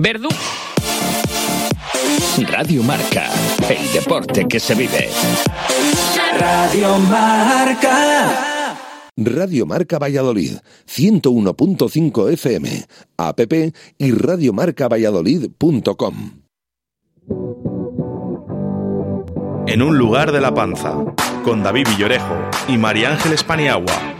Verdú. Radio Marca, el deporte que se vive. Radio Marca. Radio Marca Valladolid, 101.5 FM, app y radiomarcavalladolid.com. En un lugar de la panza, con David Villorejo y María Ángeles Paniagua.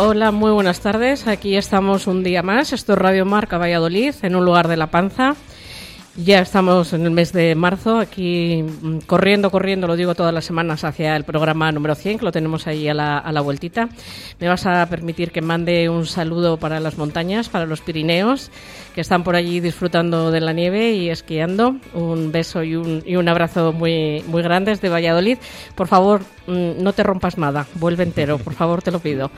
Hola, muy buenas tardes. Aquí estamos un día más. Esto es Radio Marca Valladolid, en un lugar de la panza. Ya estamos en el mes de marzo, aquí mm, corriendo, corriendo, lo digo todas las semanas, hacia el programa número 100, que lo tenemos ahí a la, a la vueltita. Me vas a permitir que mande un saludo para las montañas, para los Pirineos, que están por allí disfrutando de la nieve y esquiando. Un beso y un, y un abrazo muy, muy grande desde Valladolid. Por favor, mm, no te rompas nada, vuelve entero, por favor, te lo pido.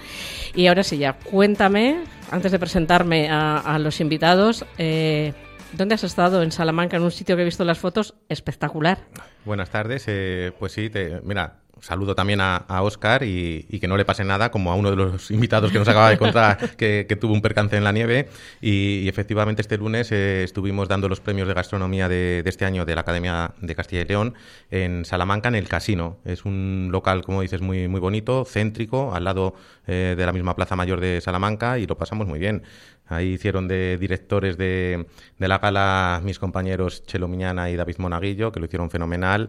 Y ahora sí, ya, cuéntame, antes de presentarme a, a los invitados, eh, ¿Dónde has estado? En Salamanca, en un sitio que he visto las fotos espectacular. Buenas tardes. Eh, pues sí, te, mira, saludo también a, a Oscar y, y, que no le pase nada, como a uno de los invitados que nos acaba de contar que, que tuvo un percance en la nieve. Y, y efectivamente, este lunes eh, estuvimos dando los premios de gastronomía de, de, este año de la Academia de Castilla y León en Salamanca, en el Casino. Es un local, como dices, muy, muy bonito, céntrico, al lado eh, de la misma Plaza Mayor de Salamanca y lo pasamos muy bien. Ahí hicieron de directores de, de la gala mis compañeros Chelo Miñana y David Monaguillo, que lo hicieron fenomenal.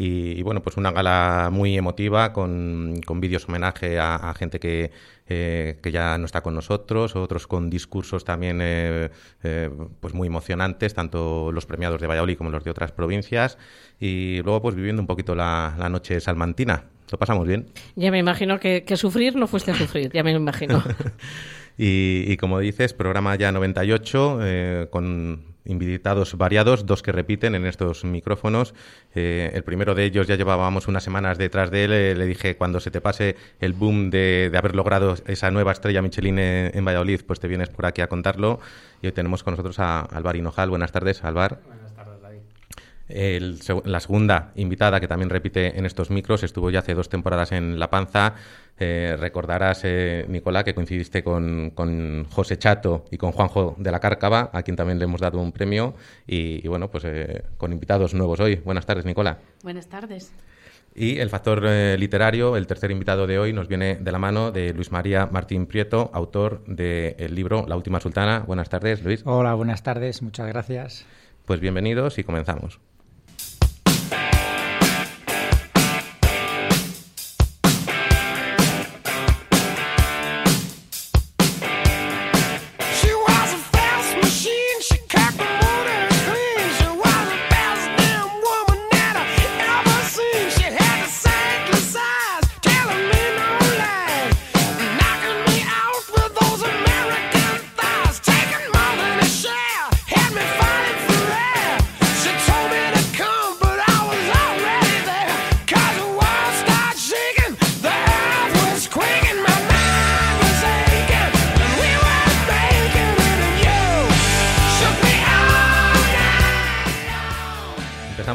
Y, y, bueno, pues una gala muy emotiva con, con vídeos homenaje a, a gente que, eh, que ya no está con nosotros, otros con discursos también eh, eh, pues muy emocionantes, tanto los premiados de Valladolid como los de otras provincias. Y luego pues viviendo un poquito la, la noche salmantina. Lo pasamos bien. Ya me imagino que, que sufrir no fuiste a sufrir, ya me lo imagino. y, y, como dices, programa ya 98 eh, con invitados variados, dos que repiten en estos micrófonos. Eh, el primero de ellos ya llevábamos unas semanas detrás de él. Eh, le dije, cuando se te pase el boom de, haber logrado esa nueva estrella Michelin en, en, Valladolid, pues te vienes por aquí a contarlo. Y hoy tenemos con nosotros a Alvar Hinojal. Buenas tardes, Alvar. El, la segunda invitada, que también repite en estos micros, estuvo ya hace dos temporadas en La Panza. Eh, recordarás, eh, Nicolás, que coincidiste con, con, José Chato y con Juanjo de la Cárcava, a quien también le hemos dado un premio. Y, y bueno, pues eh, con invitados nuevos hoy. Buenas tardes, Nicolás. Buenas tardes. Y el factor eh, literario, el tercer invitado de hoy, nos viene de la mano de Luis María Martín Prieto, autor del de libro La Última Sultana. Buenas tardes, Luis. Hola, buenas tardes, muchas gracias. Pues bienvenidos y comenzamos.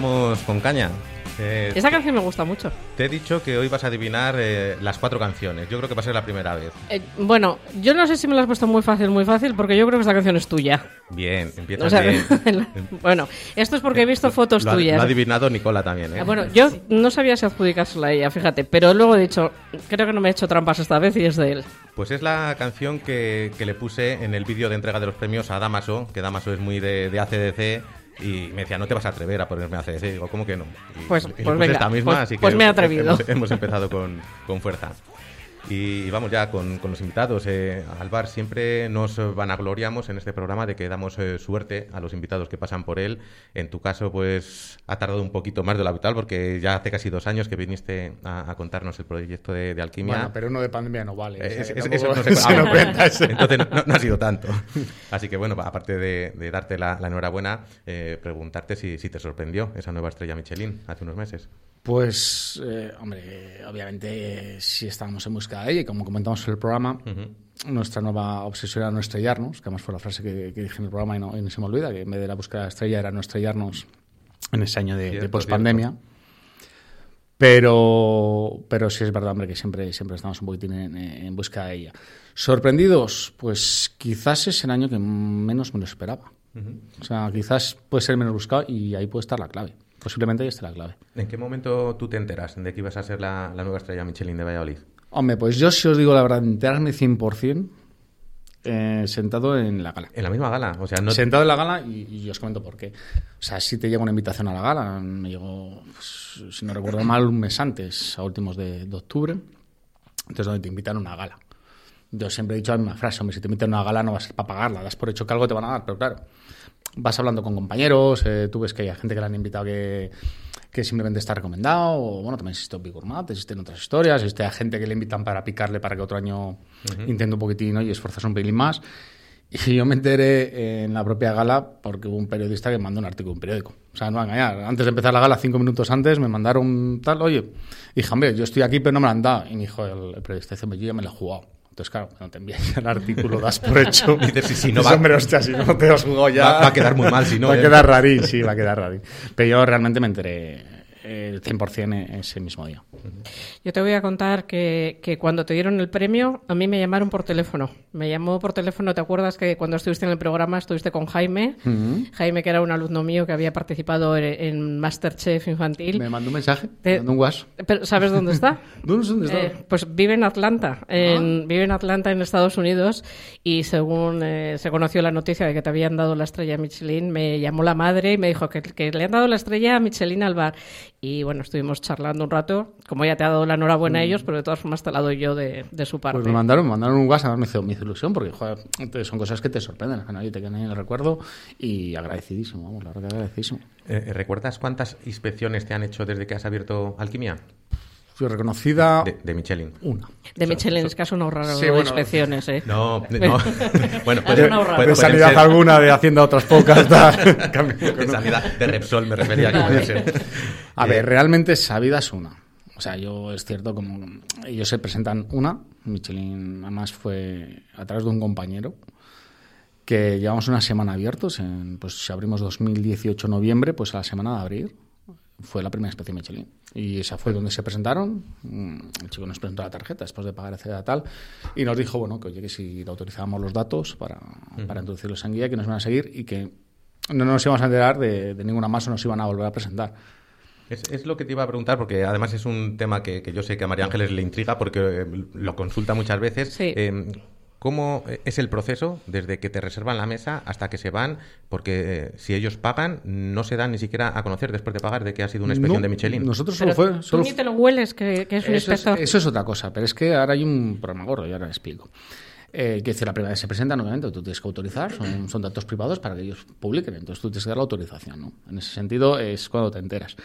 Con caña. Eh, Esa canción me gusta mucho. Te he dicho que hoy vas a adivinar eh, las cuatro canciones. Yo creo que va a ser la primera vez. Eh, bueno, yo no sé si me la has puesto muy fácil, muy fácil, porque yo creo que esta canción es tuya. Bien, empieza o sea, bien. bueno, esto es porque he visto fotos lo tuyas. Lo ha adivinado Nicola también, ¿eh? Bueno, yo no sabía si adjudicársela a ella, fíjate, pero luego he dicho, creo que no me he hecho trampas esta vez y es de él. Pues es la canción que, que le puse en el vídeo de entrega de los premios a Damaso, que Damaso es muy de, de ACDC y me decía, no te vas a atrever a ponerme a CDC. Digo, ¿cómo que no? Y, pues, y pues venga, esta misma, pues, así que pues me he atrevido. Hemos, hemos empezado con, con, fuerza. Y vamos ya con, con los invitados. Eh, Alvar, siempre nos vanagloriamos en este programa de que damos eh, suerte a los invitados que pasan por él. En tu caso, pues ha tardado un poquito más de lo habitual porque ya hace casi dos años que viniste a, a contarnos el proyecto de, de, alquimia. Bueno, pero uno de pandemia no vale. Eh, es, es, eso no se, se no cuenta. Entonces no, no, ha sido tanto. Así que bueno, aparte de, de darte la, la enhorabuena, eh, preguntarte si, si te sorprendió esa nueva estrella Michelin hace unos meses. Pues, eh, hombre, obviamente eh, sí estábamos en busca de ella y como comentamos en el programa, uh -huh. nuestra nueva obsesión era no estrellarnos, que además fue la frase que, que dije en el programa y no, y no, se me olvida, que en vez de la búsqueda de estrella era no estrellarnos en ese año de, de pospandemia. Pero, pero sí es verdad, hombre, que siempre, siempre estamos un poquitín en, en busca de ella. ¿Sorprendidos? Pues quizás es el año que menos me lo esperaba. O sea, quizás puede ser menos buscado y ahí puede estar la clave. Posiblemente ahí esté la clave. ¿En qué momento tú te enteras de que ibas a ser la, la nueva estrella Michelin de Valladolid? Hombre, pues yo si os digo la verdad, enterarme 100%, eh, sentado en la gala. En la misma gala, o sea, no... Sentado en la gala y, y os comento por qué. O sea, si te llega una invitación a la gala, me llegó, pues, si no recuerdo mal, un mes antes, a últimos de, de octubre, entonces donde te invitan a una gala. Yo siempre he dicho la misma frase, hombre, si te invitan a una gala no va a ser para pagarla, das por hecho que algo te van a dar, pero claro, vas hablando con compañeros, eh, tú ves que hay gente que le han invitado que, que simplemente está recomendado, o bueno, también existe Big Gourmet, existen otras historias, existe a gente que le invitan para picarle para que otro año intente un poquitín ¿no? y esforzarse un pelín más. Y yo me enteré en la propia gala porque hubo un periodista que mandó un artículo un periódico. O sea, no va a engañar. Antes de empezar la gala, cinco minutos antes, me mandaron tal, oye, dije, hombre, yo estoy aquí, pero no me lo han dado. Y me dijo el, el periodista, dice, yo ya me lo he jugado. Entonces, claro, cuando te envían el artículo, das por hecho. Y dices, sí, sí, no Dices, va- hombre, hostia, si no te lo has jugado ya. Va- va a quedar muy mal si no, Va a ¿eh? quedar rarín, sí, va a quedar rarín. Pero yo realmente me enteré el 100% ese mismo día. Yo te voy a contar que, que cuando te dieron el premio, a mí me llamaron por teléfono. Me llamó por teléfono, ¿te acuerdas que cuando estuviste en el programa estuviste con Jaime? Jaime, que era un alumno mío que había participado en, en Masterchef infantil. Me mandó un mensaje, Te- me mandó un WhatsApp. Pero, ¿Sabes dónde está? Dónde está. Eh, pues vive en Atlanta, en, vive en Atlanta, en Estados Unidos, y según eh, se conoció la noticia de que te habían dado la estrella Michelin, me llamó la madre y me dijo que, que le han dado la estrella Michelin al bar. Y bueno, estuvimos charlando un rato, como ya te ha dado la enhorabuena a ellos, pero de todas formas te la doy yo de, de su parte. Pues me mandaron, me mandaron un WhatsApp, me hizo, me hizo ilusión porque joder, son cosas que te sorprenden, que nadie te quedan en el recuerdo y agradecidísimo, vamos, la verdad que agradecidísimo. Eh, ¿Recuerdas cuántas inspecciones te han hecho desde que has abierto Alquimia? Fui reconocida De, de Michelin. una. De Michelin, es que has ahorrado Sí, bueno. inspecciones, ¿eh? No, no. bueno, puede- de sanidad ser- alguna, de Hacienda otras pocas. de con- sanidad, de Repsol me refería que puede ser. A ver, realmente sabida es una. O sea, yo es cierto, como ellos se presentan una, Michelin además fue a través de un compañero, que llevamos una semana abiertos, en, pues si abrimos 2018 noviembre, pues a la semana de abrir fue la primera inspección Michelin. Y esa fue donde se presentaron, mm, el chico nos presentó la tarjeta después de pagar etcétera tal, y nos dijo, bueno, que oye, que si le autorizábamos los datos para, para introducirlos en guía, que nos van a seguir y que no nos íbamos a enterar de, de ninguna más o nos iban a volver a presentar. Es, es lo que te iba a preguntar, porque además es un tema que, que yo sé que a María Ángeles le intriga, porque eh, lo consulta muchas veces. Sí. Eh, ¿Cómo es el proceso desde que te reservan la mesa hasta que se van? Porque eh, si ellos pagan, no se dan ni siquiera a conocer después de pagar de que ha sido una inspección No, de Michelin. Nosotros Pero solo fue. tú Solo ni te lo hueles, que, que es un eso, es, inspector. eso es otra cosa, pero es que ahora hay un problema gordo y ahora le explico. Eh, que decir, la primera vez se presentan, obviamente, tú tienes que autorizar, son, son datos privados para que ellos publiquen, entonces tú tienes que dar la autorización, ¿no? En ese sentido es cuando te enteras.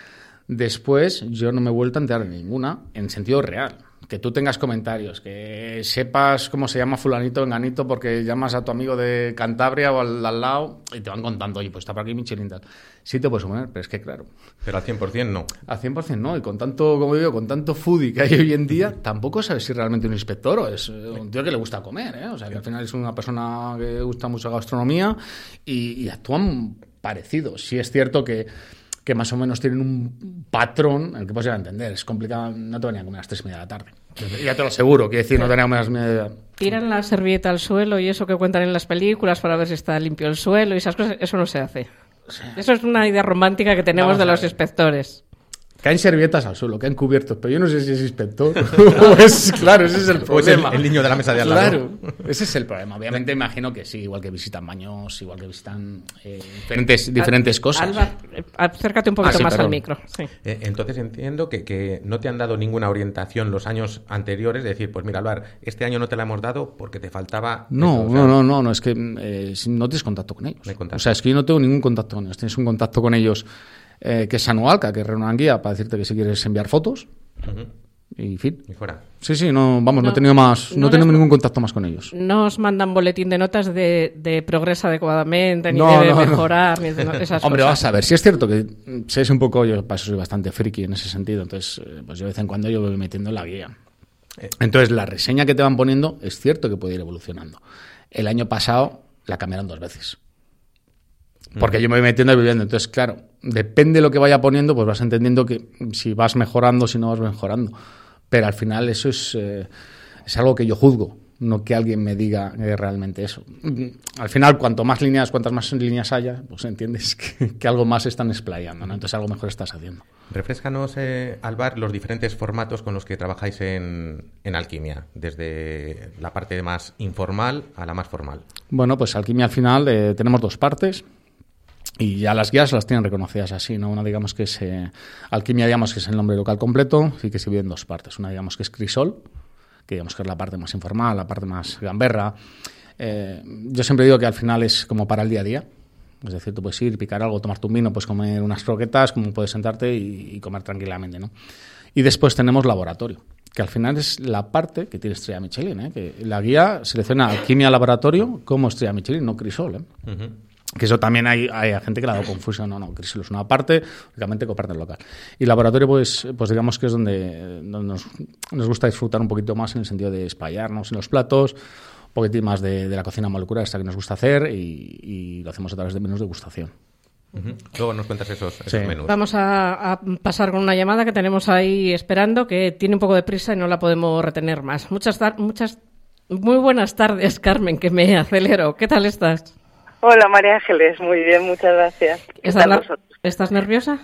Después, yo no me he vuelto a enterar de ninguna en sentido real. Que tú tengas comentarios, que sepas cómo se llama fulanito enganito porque llamas a tu amigo de Cantabria o al, al lado y te van contando, oye, pues está por aquí Michelin tal. Sí te puedes suponer, pero es que claro, Pero al 100% no. al 100% no, y con tanto, como digo, con tanto foodie que hay hoy en día, tampoco sabes si realmente un inspector o es un tío que le gusta comer, ¿eh? O sea, que al final es una persona que le gusta mucho la gastronomía y, y actúan parecidos. Sí es cierto que, que más o menos tienen un patrón en el que puedes llegar a entender. Es complicado, no te venían a comer a las tres y media de la tarde. Ya te lo aseguro, quiero decir, no te venían a comer a las media de la Tiran la servilleta al suelo y eso que cuentan en las películas para ver si está limpio el suelo y esas cosas, eso no se hace. Eso es una idea romántica que tenemos Vamos de los inspectores. Caen servietas al suelo, caen cubiertos, pero yo no sé si es inspector o es, claro, ese es el O es el, problema. el niño de la mesa de al lado. Claro, ese es el problema. Obviamente imagino que sí, igual que visitan baños, igual que visitan eh, diferentes, diferentes cosas. Alba, acércate un poquito Ah, sí, más al micro. sí. Eh, Entonces entiendo que, que no te han dado ninguna orientación los años anteriores, de decir, pues mira, Alvar, este año no te la hemos dado porque te faltaba... No, no, no, no, no, es que eh, no tienes contacto con ellos. O sea, es que yo no tengo ningún contacto con ellos. Tienes un contacto con ellos eh, que es anual, que que reunir guía para decirte que si quieres enviar fotos Ujú. y fin. Y fuera. Sí, sí, no, vamos, no, No, he tenido más, no, no he tenido les- ningún contacto más con ellos. No os mandan boletín de notas de, de progresa adecuadamente, ni No, debe no, no. mejorar, ni de no- esas Hombre, cosas. vas a ver, si es cierto que sé es un poco, yo para eso soy bastante friki en ese sentido, entonces eh, pues yo de vez en cuando yo me voy metiendo en la guía. Entonces la reseña que te van poniendo es cierto que puede ir evolucionando. El año pasado la cambiaron dos veces. Porque yo me voy metiendo y viviendo. Entonces, claro, depende de lo que vaya poniendo, pues vas entendiendo que si vas mejorando, si no vas mejorando. Pero al final eso es, eh, es algo que yo juzgo, no que alguien me diga eh, realmente eso. Al final, cuanto más líneas, cuantas más líneas haya, pues entiendes que, que algo más están explayando, ¿no? Entonces algo mejor estás haciendo. Refrescanos, eh, Alvar, los diferentes formatos con los que trabajáis en, en Alquimia, desde la parte más informal a la más formal. Bueno, pues Alquimia al final eh, tenemos dos partes. Y ya las guías las tienen reconocidas así, ¿no? Una digamos que es eh, Alquimia, digamos que es el nombre local completo y que se divide en dos partes. Una digamos que es Crisol, que digamos que es la parte más informal, la parte más gamberra. Eh, yo siempre digo que al final es como para el día a día. Es decir, tú puedes ir, picar algo, tomarte un vino, pues comer unas croquetas, como puedes sentarte y, comer tranquilamente, ¿no? Y después tenemos laboratorio, que al final es la parte que tiene estrella Michelin, ¿eh? que la guía selecciona alquimia laboratorio como estrella Michelin, no crisol. ¿eh? Uh. Que eso también hay, hay gente que le ha dado confusión. No, no, Crisol es una parte, únicamente comparte el local. Y laboratorio, pues, pues digamos que es donde, donde nos, nos, gusta disfrutar un poquito más en el sentido de espallarnos en los platos, un poquitín más de, de la cocina molecular, esta que nos gusta hacer, y, y lo hacemos a través de menús de degustación. Uh -huh. Luego nos cuentas esos, esos Sí. menús. Vamos a, a pasar con una llamada que tenemos ahí esperando, que tiene un poco de prisa y no la podemos retener más. Muchas, muchas, muy buenas tardes, Carmen, que me acelero. ¿Qué tal estás? Hola María Ángeles, muy bien, muchas gracias. ¿Qué ¿Estás, tal ner- vosotros? ¿Estás nerviosa?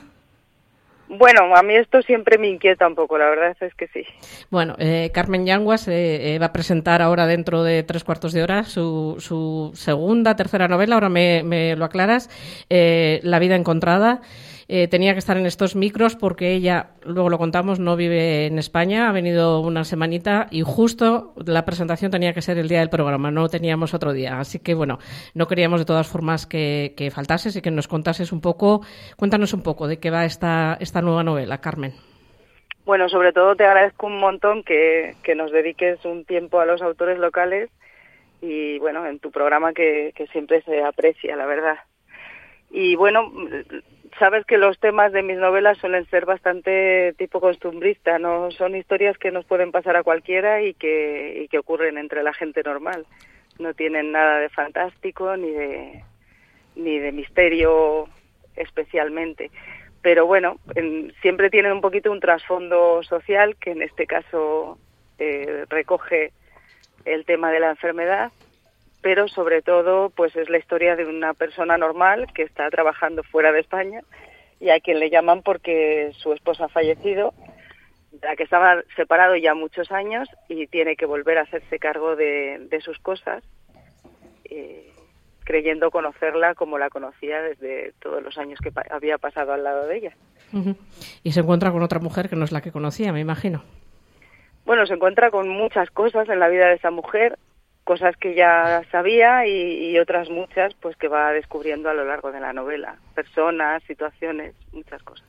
Bueno, a mí esto siempre me inquieta un poco, la verdad es que sí. Bueno, eh, Carmen Yanguas eh, eh, va a presentar ahora dentro de tres cuartos de hora su, su segunda, tercera novela, ahora me, me lo aclaras, eh, La vida encontrada. Eh, tenía que estar en estos micros porque ella, luego lo contamos, no vive en España, ha venido una semanita y justo la presentación tenía que ser el día del programa, no teníamos otro día. Así que bueno, no queríamos de todas formas que, que faltases y que nos contases un poco, cuéntanos un poco de qué va esta, esta nueva novela, Carmen. Bueno, sobre todo te agradezco un montón que, que nos dediques un tiempo a los autores locales y bueno, en tu programa que, que siempre se aprecia, la verdad. Y bueno, sabes que los temas de mis novelas suelen ser bastante tipo costumbrista, no son historias que nos pueden pasar a cualquiera y que, y que ocurren entre la gente normal. No tienen nada de fantástico ni de ni de misterio especialmente. Pero bueno, en- siempre tienen un poquito un trasfondo social que en este caso eh, recoge el tema de la enfermedad pero sobre todo pues es la historia de una persona normal que está trabajando fuera de España y a quien le llaman porque su esposa ha fallecido, de la que estaba separado ya muchos años y tiene que volver a hacerse cargo de, de sus cosas, eh, creyendo conocerla como la conocía desde todos los años que pa- había pasado al lado de ella. Y se encuentra con otra mujer que no es la que conocía, me imagino. Bueno, se encuentra con muchas cosas en la vida de esa mujer, cosas que ya sabía y, y otras muchas pues que va descubriendo a lo largo de la novela, personas, situaciones, muchas cosas.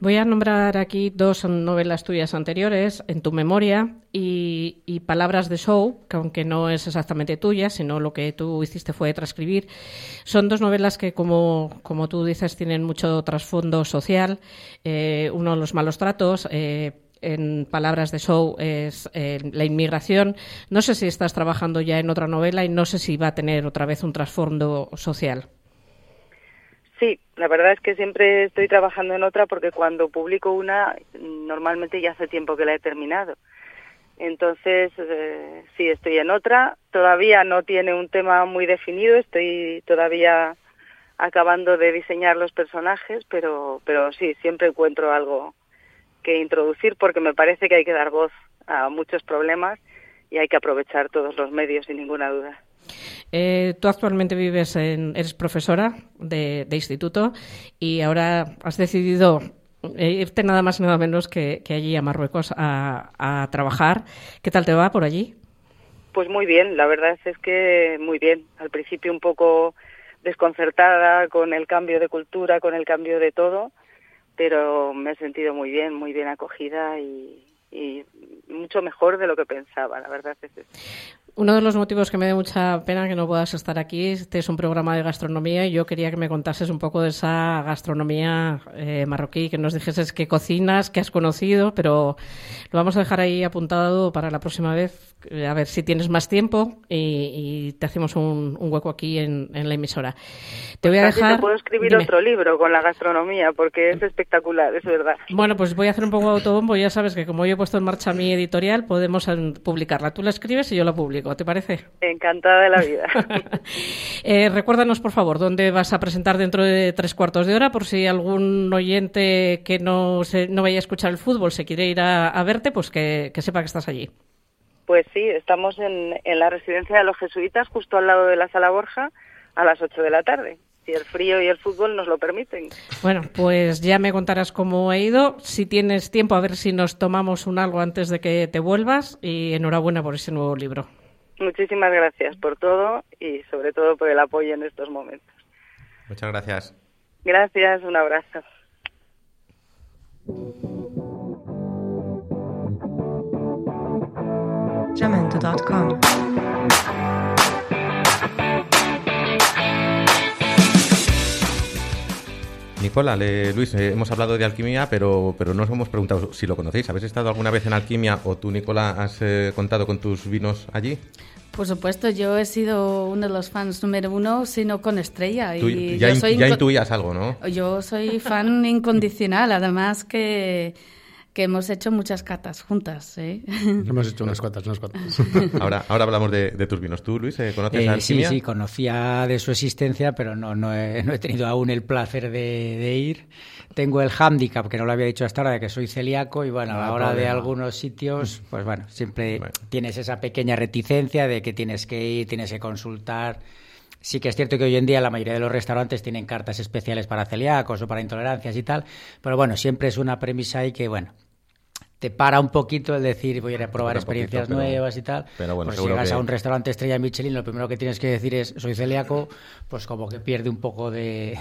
Voy a nombrar aquí dos novelas tuyas anteriores, En tu memoria y, y Palabras de Show, que aunque no es exactamente tuya, sino lo que tú hiciste fue transcribir. Son dos novelas que, como, como tú dices, tienen mucho trasfondo social. Eh, uno, los malos tratos. eh, en palabras de Show es eh, la inmigración. No sé si estás trabajando ya en otra novela y no sé si va a tener otra vez un trasfondo social. Sí, la verdad es que siempre estoy trabajando en otra porque cuando publico una, normalmente ya hace tiempo que la he terminado. Entonces, eh, sí, estoy en otra. Todavía no tiene un tema muy definido, estoy todavía acabando de diseñar los personajes, pero, pero sí, siempre encuentro algo que introducir porque me parece que hay que dar voz a muchos problemas y hay que aprovechar todos los medios sin ninguna duda. Eh, tú actualmente vives en, eres profesora de, de instituto y ahora has decidido eh, irte nada más y nada menos que, que allí a Marruecos a, a trabajar. ¿Qué tal te va por allí? Pues muy bien, la verdad es que muy bien. Al principio un poco desconcertada con el cambio de cultura, con el cambio de todo, pero me he sentido muy bien, muy bien acogida y, mucho mejor de lo que pensaba, la verdad. Uno de los motivos que me da mucha pena que no puedas estar aquí, este es un programa de gastronomía y yo quería que me contases un poco de esa gastronomía eh, marroquí, que nos dijeses qué cocinas, qué has conocido, pero lo vamos a dejar ahí apuntado para la próxima vez, a ver si tienes más tiempo y, te hacemos un, hueco aquí en, la emisora. Te voy a pues dejar... Te puedo escribir otro libro con la gastronomía porque es espectacular, es verdad. Bueno, pues voy a hacer un poco de autobombo, ya sabes que como yo he puesto en marcha mi editorial, podemos eh, publicarla. Tú la escribes y yo la publico. ¿te parece? Encantada de la vida. Eh, recuérdanos, por favor, dónde vas a presentar dentro de tres cuartos de hora, por si algún oyente que no, se, no vaya a escuchar el fútbol se quiere ir a, verte, pues que, sepa que estás allí. Pues sí, estamos en, en la residencia de los jesuitas, justo al lado de la Sala Borja, a las 8 de la tarde si el frío y el fútbol nos lo permiten. Bueno, pues ya me contarás cómo ha ido. Si tienes tiempo, a ver si nos tomamos un algo antes de que te vuelvas. Y enhorabuena por ese nuevo libro. Muchísimas gracias por todo y sobre todo por el apoyo en estos momentos. Muchas gracias. Gracias, un abrazo. Nicola, Luis, eh, hemos hablado de alquimia, pero, pero no os hemos preguntado si lo conocéis. ¿Habéis estado alguna vez en alquimia o tú, Nicola, has eh, contado con tus vinos allí? Por supuesto, yo he sido uno de los fans número uno, sino con estrella. y ya, ya intuías algo, ¿no? Yo soy fan incondicional, además que que hemos hecho muchas catas juntas. ¿eh? Hemos hecho unas cuantas, unas cuantas. ahora, ahora hablamos de, tus vinos. ¿Tú, Luis, eh, conoces a Sí, sí, conocía de su existencia, pero no, no, he, no he tenido aún el placer de, ir. Tengo el hándicap, que no lo había dicho hasta ahora, de que soy celíaco y bueno, a la hora de algunos sitios, pues bueno, siempre tienes esa pequeña reticencia de que tienes que ir, tienes que consultar. Sí que es cierto que hoy en día la mayoría de los restaurantes tienen cartas especiales para celíacos o para intolerancias y tal, pero bueno, siempre es una premisa ahí que, bueno, te para un poquito el decir voy a ir a probar experiencias nuevas y tal. Pero bueno, pues si llegas a un restaurante estrella Michelin, lo primero que tienes que decir es soy celíaco, pues como que pierde un poco de,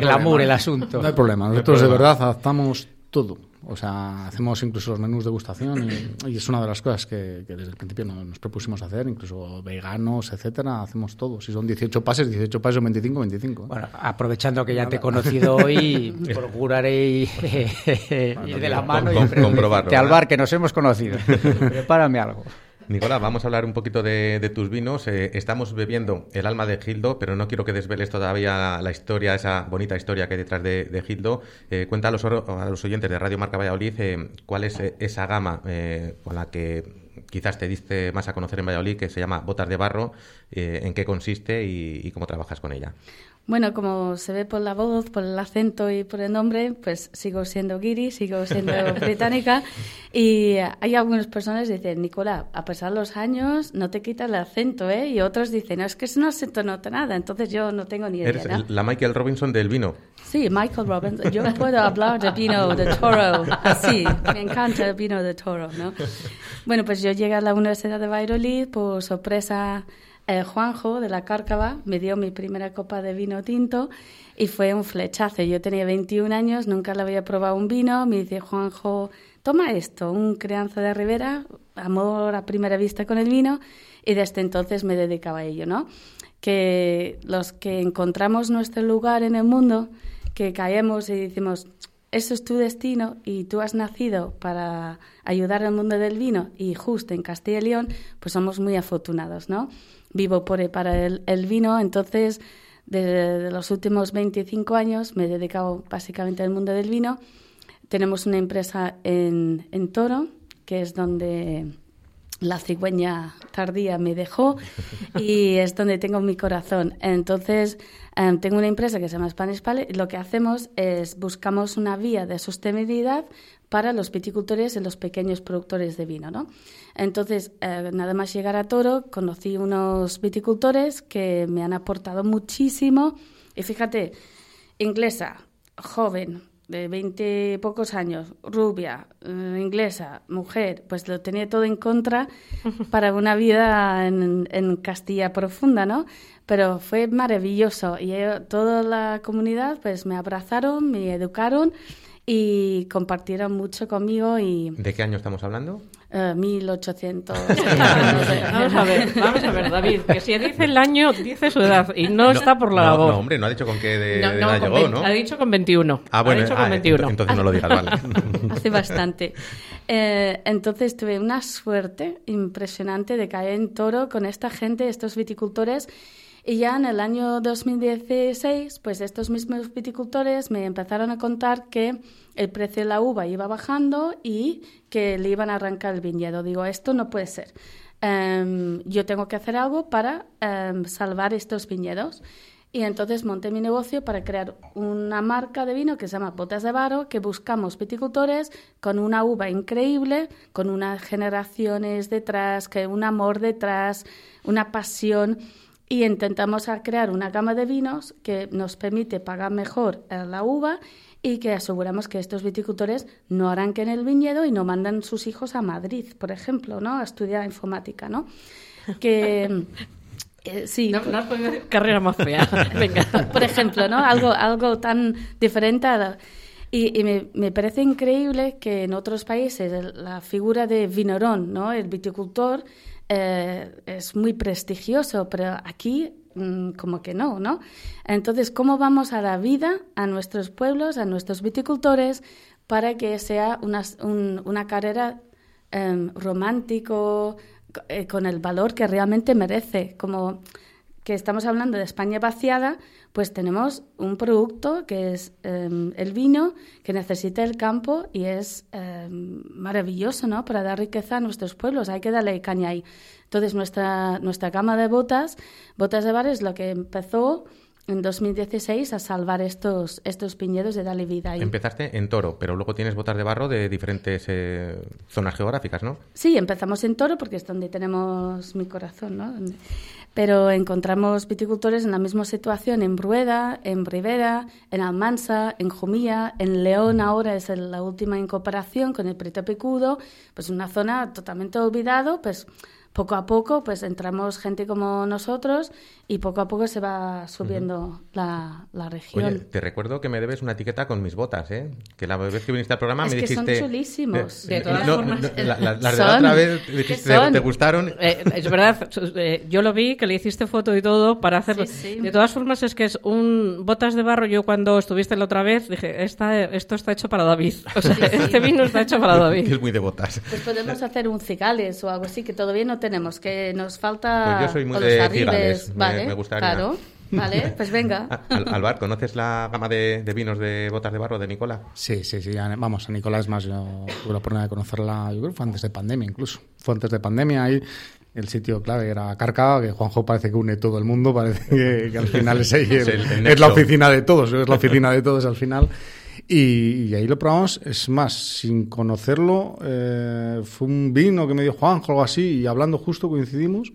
glamour el asunto. No hay problema, nosotros de verdad adaptamos todo. O sea, hacemos incluso los menús de gustación y, es una de las cosas que, desde el principio nos, propusimos hacer, incluso veganos, etcétera, hacemos todo. Si son 18 pases, 18 pases, 25, 25. Bueno, aprovechando que ya te he conocido hoy, procuraré ir, de la mano y comprobarlo. al bar que nos hemos conocido. Prepárame algo. Nicolás, vamos a hablar un poquito de, tus vinos. Eh, estamos bebiendo el alma de Gildo, pero no quiero que desveles todavía la, historia, esa bonita historia que hay detrás de, Gildo. Eh, cuenta a los, oyentes de Radio Marca Valladolid eh, cuál es esa gama con la que quizás te diste más a conocer en Valladolid, que se llama Botas de Barro, en qué consiste y cómo trabajas con ella. Bueno, como se ve por la voz, por el acento y por el nombre, pues sigo siendo guiri, sigo siendo británica. Y hay algunas personas que dicen, Nicola, a pesar de los años, no te quita el acento, ¿eh? Y otros dicen, no, es que ese no acento nota nada. Entonces yo no tengo ni idea. Eres la Michael Robinson del vino. Sí, Michael Robinson. Yo puedo hablar de vino de toro así. Me encanta el vino de toro, ¿no? Bueno, pues yo llegué a la Universidad de Valladolid por sorpresa el Juanjo de la Cárcava me dio mi primera copa de vino tinto y fue un flechazo. Yo tenía 21 años, nunca le había probado un vino. Me dice Juanjo, toma esto, un crianza de Rivera, amor a primera vista con el vino y desde entonces me dedicaba a ello, ¿no? Que los que encontramos nuestro lugar en el mundo, que caemos y decimos, eso es tu destino y tú has nacido para ayudar al mundo del vino y justo en Castilla y León, pues somos muy afortunados, ¿no? Vivo por, para el, el vino, entonces desde los últimos 25 años me he dedicado básicamente al mundo del vino. Tenemos una empresa en, en Toro, que es donde la cigüeña tardía me dejó y es donde tengo mi corazón. Entonces, em, tengo una empresa que se llama Spanish Palette y lo que hacemos es buscamos una vía de sostenibilidad para los viticultores y los pequeños productores de vino. ¿no? Entonces, eh, nada más llegar a Toro, conocí unos viticultores que me han aportado muchísimo. Y fíjate, inglesa, joven, de veinte pocos años, rubia, eh, inglesa, mujer, pues lo tenía todo en contra para una vida en, en Castilla profunda, ¿no? Pero fue maravilloso y toda la comunidad pues me abrazaron, me educaron y compartieron mucho conmigo y... ¿De qué año estamos hablando? Eh, 1800. vamos a ver, vamos a ver, David, que si dice el año, dice su edad y no, está por la no, labor. No, hombre, no ha dicho con qué de, No, de no, edad llegó, ¿no? Ha dicho con 21. Ah, bueno, ha dicho con ah, 21. entonces no lo digas, vale. Hace bastante. Eh, entonces tuve una suerte impresionante de caer en toro con esta gente, estos viticultores. Y ya en el año 2016, pues estos mismos viticultores me empezaron a contar que el precio de la uva iba bajando y que le iban a arrancar el viñedo. Digo, esto no puede ser. Em, yo tengo que hacer algo para em, salvar estos viñedos. Y entonces monté mi negocio para crear una marca de vino que se llama Botas de Varo, que buscamos viticultores con una uva increíble, con unas generaciones detrás, que un amor detrás, una pasión. Y intentamos crear una gama de vinos que nos permite pagar mejor la uva y que aseguramos que estos viticultores no arranquen el viñedo y no mandan sus hijos a Madrid, por ejemplo, ¿no? a estudiar informática, ¿no? Que eh, sí. No, no has podido decir carrera más fea. Venga. por ejemplo, ¿no? Algo, algo tan diferente a la- Y, y me, me parece increíble que en otros países la figura de vinorón, ¿no? El viticultor eh, es muy prestigioso, pero aquí mm, como que no, ¿no? Entonces, ¿cómo vamos a la vida, a nuestros pueblos, a nuestros viticultores, para que sea una, un- una carrera em, romántico, co- eh, con el valor que realmente merece? Como que estamos hablando de España vaciada, pues tenemos un producto que es em, el vino que necesita el campo y es em, maravilloso, ¿no? Para dar riqueza a nuestros pueblos, hay que darle caña ahí. Entonces nuestra nuestra gama de botas, botas de bar es lo que empezó en 2016 a salvar estos estos viñedos de darle vida ahí. Empezaste en Toro, pero luego tienes botas de barro de diferentes eh, zonas geográficas, ¿no? Sí, empezamos en Toro porque es donde tenemos mi corazón, ¿no? Pero encontramos viticultores en la misma situación en Brueda, en Rivera, en Almansa, en Jumilla, en León ahora es la última incorporación con el Preto Picudo, pues una zona totalmente olvidado, pues poco a poco pues entramos gente como nosotros y poco a poco se va subiendo la, la región. Oye, te recuerdo que me debes una etiqueta con mis botas, ¿eh? Que la vez que viniste al programa Es me que son dijiste... chulísimos. Eh, De todas no, formas, no, la- la- las de son. la otra vez ¿Qué dijiste, son? ¿te gustaron? Eh, es verdad, eh, yo lo vi, que le hiciste foto y todo para hacerlo. Sí, sí. De todas formas, es que es un botas de barro. Yo cuando estuviste la otra vez dije, Esta, esto está hecho para David. O sea, este vino está hecho para Que David. es muy de botas. Pues podemos hacer un cigales o algo así que todavía no tenemos, que nos falta Pues yo soy muy de cigales, me- vale, me gustaría. Claro, vale, pues venga. Ah, Al- Alvar, ¿conoces la gama de, de vinos de botas de barro de Nicola? Sí, sí, sí. ya- Vamos, a Nicolás más, yo tuve la oportunidad de conocerla, yo creo que fue antes de pandemia incluso. Fue antes de pandemia ahí. El sitio clave era Carca, que Juanjo parece que une todo el mundo, parece que, que al final es, ahí el- Es el- el es la oficina de todos, es la oficina de todos al final. Y, y ahí lo probamos, es más, sin conocerlo, eh, fue un vino que me dio Juanjo, algo así, y hablando justo coincidimos,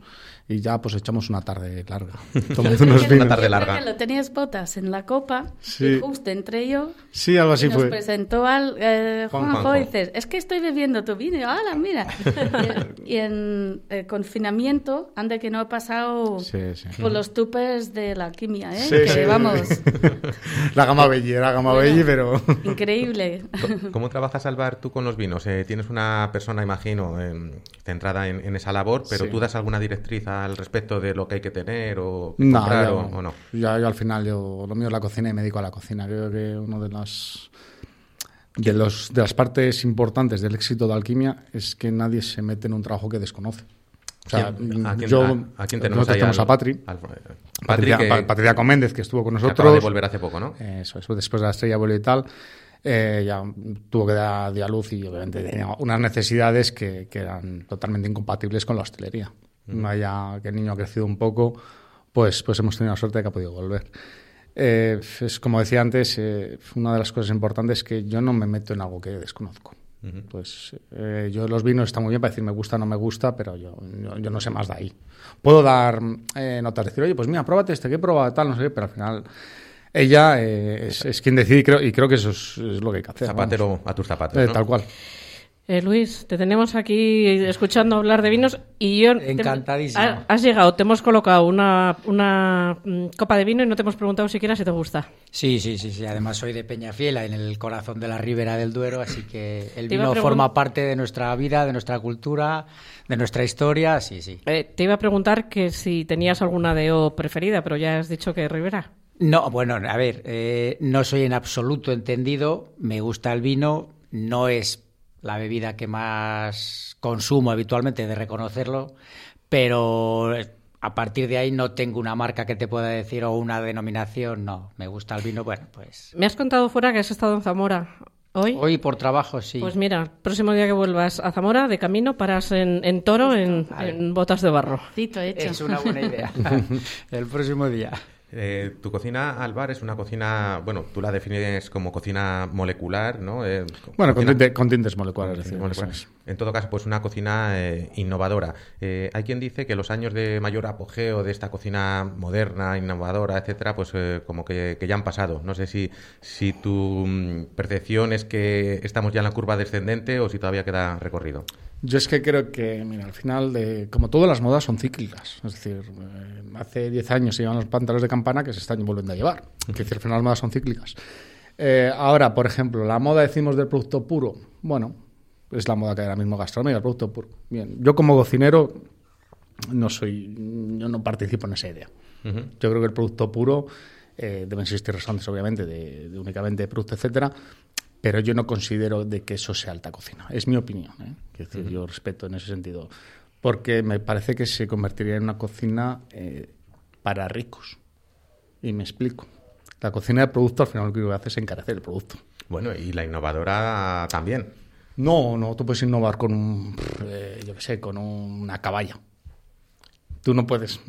y ya pues echamos una tarde larga, unos vinos. tarde larga. Lo tenías botas en la copa Sí. y justo entre yo Sí, algo así y nos fue. presentó al eh, Juan Juanjo Juanjo. y dices, es que estoy bebiendo tu vino. ¡Hala, mira! y, y en eh, confinamiento, anda que no he pasado Sí, sí. por los tupes de la alquimia, ¿eh? Sí, que sí. vamos, La gama Belli, la gama Bueno. Belli, pero... increíble. ¿Cómo trabajas, Alvar, tú con los vinos? Eh, tienes una persona, imagino, em, centrada en, en esa labor, pero Sí. ¿tú das alguna directriz al respecto de lo que hay que tener o No, comprar yo, o, o no? ya- yo al final, yo, lo mío es la cocina y me dedico a la cocina. Creo que uno de las de, los, de las partes importantes del éxito de Alquimia es que nadie se mete en un trabajo que desconoce. O sea, ¿Quién- a quién- yo, a- a quién tenemos nosotros ahí tenemos al- a Patri, al- Patri, Patricia, que- Patricia Coméndez, que estuvo con que nosotros. acaba de volver hace poco, ¿no? Eso, eso después de la estrella vuelo y tal, eh, ya tuvo que dar a luz y obviamente tenía unas necesidades que, que eran totalmente incompatibles con la hostelería. Vaya que el niño ha crecido un poco, pues, pues hemos tenido la suerte de que ha podido volver. Eh, es como decía antes, eh, una de las cosas importantes es que yo no me meto en algo que desconozco. Pues eh, yo los vinos está muy bien para decir me gusta o no me gusta, pero yo, yo, yo no sé más de ahí. Puedo dar eh, notas, decir, oye, pues mira, pruébate este, que probado tal, no sé qué, pero al final ella es, es quien decide y creo, y creo que eso es, es lo que hay que hacer. Zapatero a tus zapatos, ¿no? Tal cual. Eh, Luis, te tenemos aquí escuchando hablar de vinos y yo... Encantadísimo. Te, has llegado, te hemos colocado una, una mm, copa de vino y no te hemos preguntado siquiera si te gusta. Sí, sí, sí, sí. Además soy de Peñafiel, en el corazón de la ribera del Duero, así que el vino forma parte de nuestra vida, de nuestra cultura, de nuestra historia, sí, sí. Eh, te iba a preguntar que si tenías alguna deo preferida, pero ya has dicho que ribera. No, bueno, a ver, eh, no soy en absoluto entendido, me gusta el vino, no es la bebida que más consumo habitualmente, de reconocerlo, pero a partir de ahí no tengo una marca que te pueda decir o una denominación, no, me gusta el vino, bueno, pues... Me has contado fuera que has estado en Zamora. ¿Hoy? Hoy por trabajo, sí. Pues mira, próximo día que vuelvas a Zamora, de camino, paras en, Toro en, en, botas de barro. Hecho. Es una buena idea. el próximo día. Eh, tu cocina al bar es una cocina, bueno, tú la defines como cocina molecular, ¿no? Eh, bueno, con, tintes moleculares. En todo caso, pues una cocina eh, innovadora. hay quien dice que los años de mayor apogeo de esta cocina moderna, innovadora, etcétera, pues como que, ya han pasado. No sé si, si tu mm, percepción es que estamos ya en la curva descendente o si todavía queda recorrido. Yo es que creo que, mira, al final, de, como todas las modas son cíclicas. Es decir, eh, hace 10 años se llevan los pantalones de campana que se están volviendo a llevar. Es decir, al final las modas son cíclicas. Eh, ahora, por ejemplo, la moda decimos del producto puro. Bueno, es la moda que hay ahora mismo gastronomía, el producto puro. Bien, yo como cocinero no soy, yo no participo en esa idea. Yo creo que el producto puro eh, deben existir restaurantes, obviamente, de, de únicamente producto, etcétera, pero yo no considero de que eso sea alta cocina. Es mi opinión. ¿eh? decir, Yo respeto en ese sentido. Porque me parece que se convertiría en una cocina eh, para ricos. Y me explico. La cocina de producto al final lo que hace es encarecer el producto. Bueno, y la innovadora también. No, no, tú puedes innovar con un, eh, yo qué sé, con una caballa. Tú no puedes,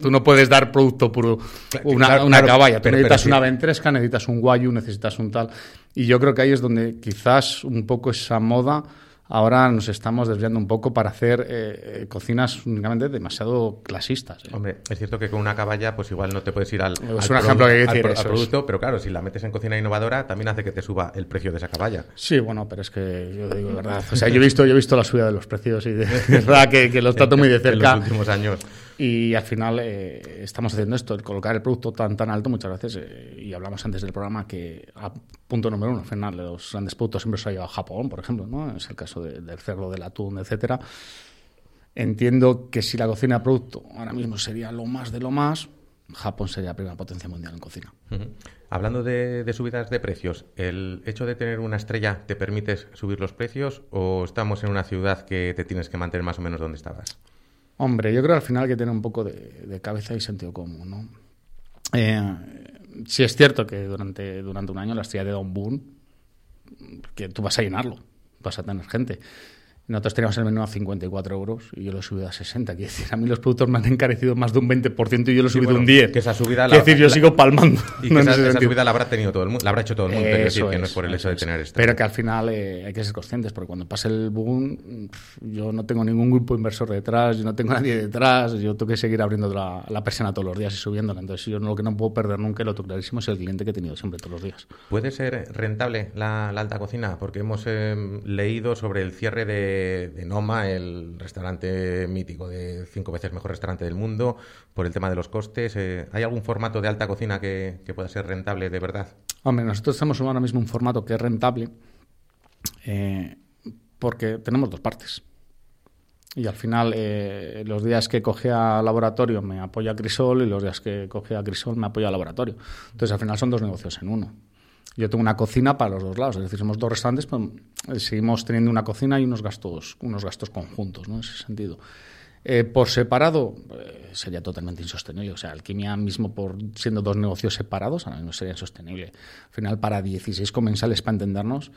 tú no puedes dar producto puro, una, una caballa. Tú necesitas una ventresca, necesitas un guayu, necesitas un tal. Y yo creo que ahí es donde quizás un poco esa moda ahora nos estamos desviando un poco para hacer eh, cocinas únicamente demasiado clasistas. ¿eh? Hombre, es cierto que con una caballa pues igual no te puedes ir al, es un ejemplo que decir, producto, pero claro, si la metes en cocina innovadora también hace que te suba el precio de esa caballa. Sí, bueno, pero es que yo digo verdad. O sea, yo he visto, yo he visto la subida de los precios y es verdad que, que los trato muy de cerca. en los últimos años. Y al final eh, estamos haciendo esto, el colocar el producto tan tan alto muchas veces, eh, y hablamos antes del programa que a punto número uno, al final los grandes productos siempre se ha llevado a Japón, por ejemplo, ¿no? es el caso del cerdo, del atún, etcétera. Entiendo que si la cocina de producto ahora mismo sería lo más de lo más, Japón sería la primera potencia mundial en cocina. Hablando de, de, subidas de precios, ¿el hecho de tener una estrella te permite subir los precios o estamos en una ciudad que te tienes que mantener más o menos donde estabas? Hombre, yo creo al final que tiene un poco de, cabeza y sentido común, ¿no? Eh, sí es cierto que durante, durante un año la estrella te da un boom, que tú vas a llenarlo, vas a tener gente. Nosotros teníamos el menú a 54 euros y yo lo he subido a 60. Quiere decir, a mí los productos me han encarecido más de un 20% y yo lo he subido un 10. Que esa subida la, decir, yo sigo palmando. Y que esa, subida la habrá tenido todo el mundo, la habrá hecho todo el mundo. decir, que no es por el hecho de tener esto. Pero que al final eh, hay que ser conscientes, porque cuando pase el boom, yo no tengo ningún grupo inversor detrás, yo no tengo nadie detrás, yo tengo que seguir abriendo la, la persiana todos los días y subiéndola. Entonces, yo lo que no puedo perder nunca, y lo clarísimo, es el cliente que he tenido siempre todos los días. ¿Puede ser rentable la, alta cocina? Porque hemos eh, leído sobre el cierre de, de Noma el restaurante mítico de cinco veces mejor restaurante del mundo, por el tema de los costes. Eh, ¿Hay algún formato de alta cocina que, pueda ser rentable de verdad? Hombre, nosotros estamos ahora mismo un formato que es rentable eh, porque tenemos dos partes. Y al final, eh, los días que cogía laboratorio me apoya Crisol y los días que cogía Crisol me apoya laboratorio. Entonces, al final son dos negocios en uno. Yo tengo una cocina para los dos lados, es decir, somos dos restaurantes, pues eh, seguimos teniendo una cocina y unos gastos, unos gastos conjuntos, ¿no? En ese sentido. Eh, por separado eh, sería totalmente insostenible. O sea, Alquimia mismo, por siendo dos negocios separados, no sería insostenible. Al final, para 16 comensales, para entendernos,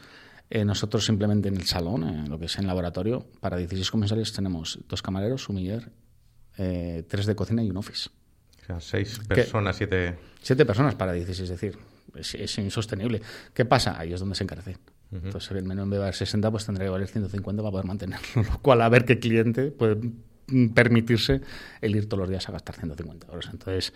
nosotros simplemente en el salón, en lo que es en el laboratorio, para 16 comensales tenemos dos camareros, un miller, tres de cocina y un office. O sea, seis personas, siete... Siete personas para 16, es decir, es, insostenible. ¿Qué pasa? Ahí es donde se encarece. Entonces, el menú en vez de valer 60, pues tendría que valer 150 para poder mantenerlo. Lo cual, a ver qué cliente puede permitirse el ir todos los días a gastar 150 euros. Entonces,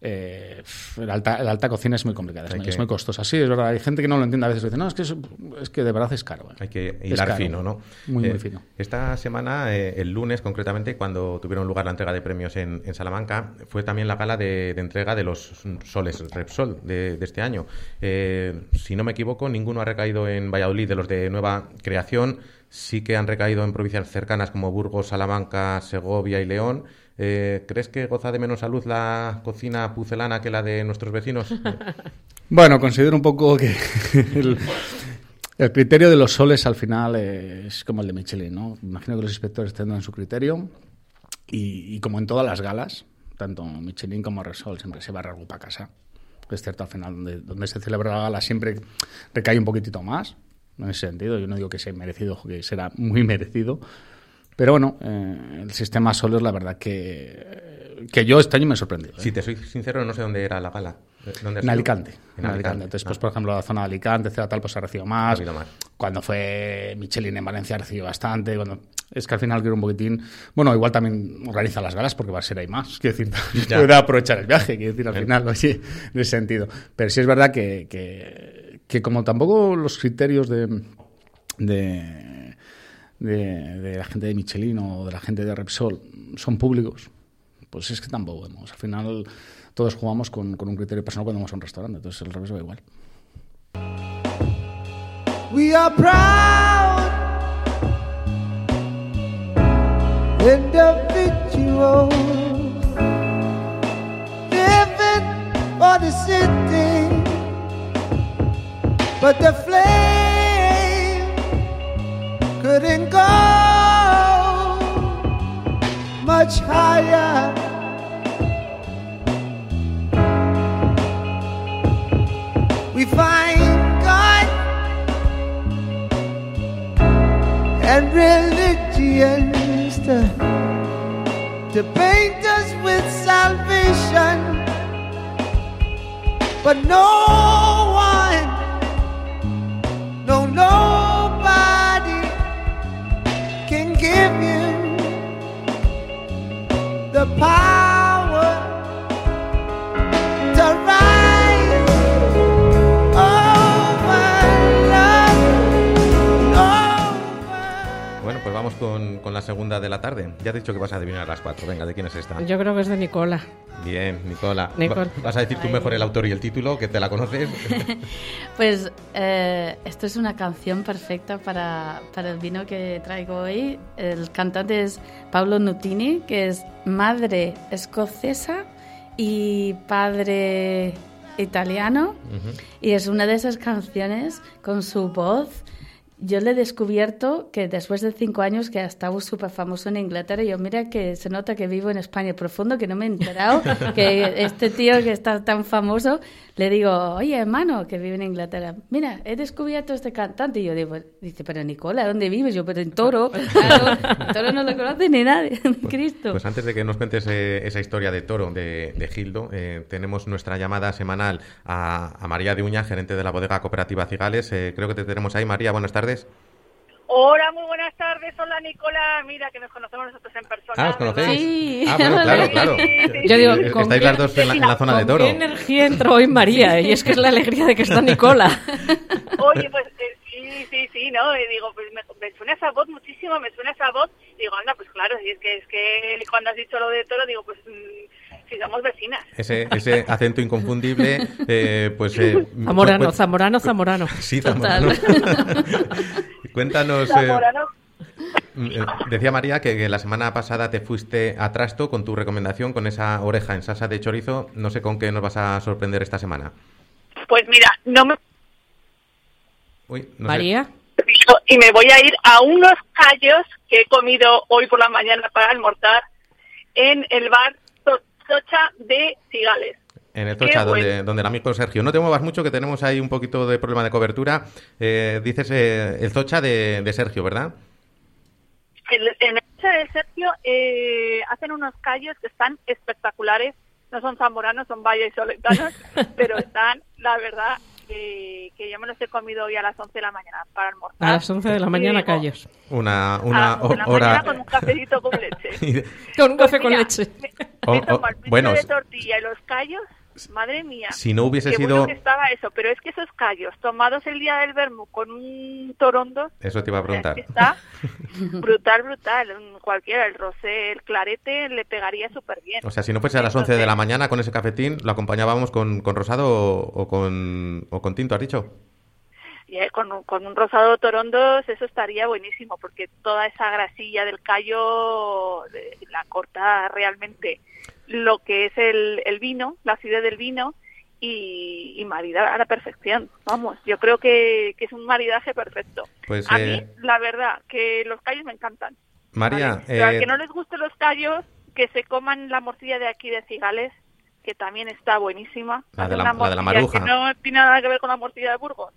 eh, la, alta, la alta cocina es muy complicada, es, muy, es muy costosa. Sí, es verdad, hay gente que no lo entiende a veces, dice, no, es que, es, es que de verdad es caro. eh". Hay que hilar caro. fino, ¿no? Muy, Eh, muy fino. Esta semana, eh, el lunes concretamente, cuando tuvieron lugar la entrega de premios en, en Salamanca, fue también la gala de, de entrega de los soles Repsol de, de este año. Eh, si no me equivoco, ninguno ha recaído en Valladolid de los de nueva creación. Sí que han recaído en provincias cercanas como Burgos, Salamanca, Segovia y León. Eh, ¿Crees que goza de menos salud la cocina pucelana que la de nuestros vecinos? Bueno, considero un poco que el, criterio de los soles al final es como el de Michelin, ¿no? Imagino que los inspectores tendrán su criterio y, como en todas las galas, tanto Michelin como Repsol siempre se va algo para casa. Es cierto, al final, donde, donde se celebra la gala siempre recae un poquitito más, en ese sentido. Yo no digo que sea merecido, que será muy merecido. Pero bueno, eh, el sistema soles, la verdad que, que yo este año me he sorprendido. ¿eh? Si te soy sincero, no sé dónde era la gala. ¿Dónde ha En? Alicante. En En Alicante. Entonces, pues, Ah. por ejemplo, la zona de Alicante, etcétera, tal, pues ha recibido más. Más. Cuando fue Michelin en Valencia ha recibido bastante. Cuando... Es que al final quiero un poquitín. Bueno, igual también organiza las galas porque va a ser ahí más. Quiero decir, puede aprovechar el viaje, quiero decir, al Eh. final, oye, en ese sentido. Pero sí es verdad que, que, que como tampoco los criterios de. de de, de la gente de Michelin o de la gente de Repsol son públicos, pues es que tampoco vemos. Al final todos jugamos con, con un criterio personal cuando vamos a un restaurante, entonces el revés va igual. We are proud individuals living for the city, but the flame couldn't go much higher. Find God and religions to, to paint us with salvation. But no one, no, nobody can give you the power vamos con, con la segunda de la tarde. Ya te he dicho que vas a adivinar a las cuatro. Venga, ¿de quién es esta? Yo creo que es de Nicola. Bien, Nicola. Nicole. ¿Vas a decir tú mejor el autor y el título, que te la conoces? Pues eh, esto es una canción perfecta para, para el vino que traigo hoy. El cantante es Pablo Nutini, que es madre escocesa y padre italiano. Y es una de esas canciones con su voz. Yo le he descubierto que después de cinco años que ha estado súper famoso en Inglaterra, yo mira que se nota que vivo en España profundo, que no me he enterado que este tío que está tan famoso, le digo, oye hermano, que vive en Inglaterra, mira, he descubierto este cantante. Y yo digo, dice, pero Nicola, ¿dónde vives? Yo, pero en Toro, claro, en Toro no lo conoce ni nadie, Cristo. Pues antes de que nos cuentes eh, esa historia de toro de, de Gildo, eh, tenemos nuestra llamada semanal a, a María de Uña, gerente de la bodega cooperativa Cigales. Eh, creo que te tenemos ahí. María, buenas tardes. Hola, muy buenas tardes. Hola, Nicola. Mira, que nos conocemos nosotros en persona. Ah, ¿os conocéis? Sí. Ah, bueno, claro, claro. Sí, sí, Yo digo, ¿con Estáis qué- las dos en la, en la zona de ¿Con toro. qué energía entró hoy María? Y es que es la alegría de que está Nicola. Oye, pues eh, sí, sí, sí, ¿no? Y digo, pues me, me suena esa voz muchísimo, me suena esa voz. Y digo, anda, pues claro, y es que, es que cuando has dicho lo de toro, digo, pues mm, si somos vecinas. Ese, ese acento inconfundible, eh, pues... eh, Zamorano, cu- Zamorano, Zamorano. Sí, Total. Zamorano. Cuéntanos... eh, Zamorano. Eh, Decía María que, que la semana pasada te fuiste a Trasto con tu recomendación, con esa oreja en salsa de chorizo. No sé con qué nos vas a sorprender esta semana. Pues mira, no me Uy, no sé. María. piso y me voy a ir a unos callos que he comido hoy por la mañana para almorzar en el bar Tocha de Cigales. En el Tocha, donde, bueno. donde el amigo Sergio. No te muevas mucho, que tenemos ahí un poquito de problema de cobertura. Eh, dices eh, el Tocha de, de Sergio, ¿verdad? En, en el Tocha de Sergio eh, hacen unos callos que están espectaculares. No son zamoranos, son valles soletanos, pero están, la verdad, que, que yo me los he comido hoy a las 11 de la mañana para almorzar. A las 11 de la mañana, digo, callos. Una, a una las 11 de la ho- hora. mañana con un cafecito con leche. Con un café Pues con mira, leche. Oh, Me oh, tomo el pincho bueno, de tortilla y los callos, madre mía. si no hubiese Qué sido. bueno que estaba eso, pero es que esos callos tomados el día del vermú con un torondo, Eso te iba a preguntar. es que está brutal, brutal. Cualquiera, el rosé, el clarete le pegaría súper bien. O sea, si no fuese a las 11 de la mañana con ese cafetín, lo acompañábamos con, con rosado o, o con, o con tinto, ¿has dicho? Eh, con, un- con un rosado torondos eso estaría buenísimo porque toda esa grasilla del callo la corta realmente lo que es el, el vino, la acidez del vino y, y marida a la perfección. Vamos, yo creo que, que es un maridaje perfecto. Pues, a eh, mí, la verdad, que los callos me encantan. María, al eh, que no les gusten los callos, que se coman la morcilla de aquí de Cigales, que también está buenísima. La de la- la de la maruja. Que no tiene nada que ver con la morcilla de Burgos.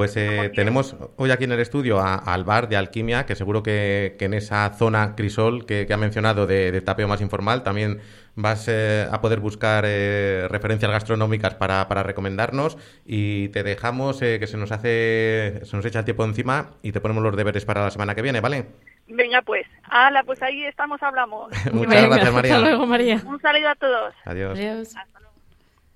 Pues eh, tenemos hoy aquí en el estudio a- al bar de Alquimia, que seguro que, que en esa zona crisol que, que ha mencionado de, de tapeo más informal también vas eh, a poder buscar eh, referencias gastronómicas para, para recomendarnos y te dejamos eh, que se nos hace se nos echa el tiempo encima y te ponemos los deberes para la semana que viene, ¿vale? Venga, pues. Hala, pues ahí estamos, hablamos. Muchas gracias, María. Hasta luego, María. Un saludo a todos. Adiós. Adiós.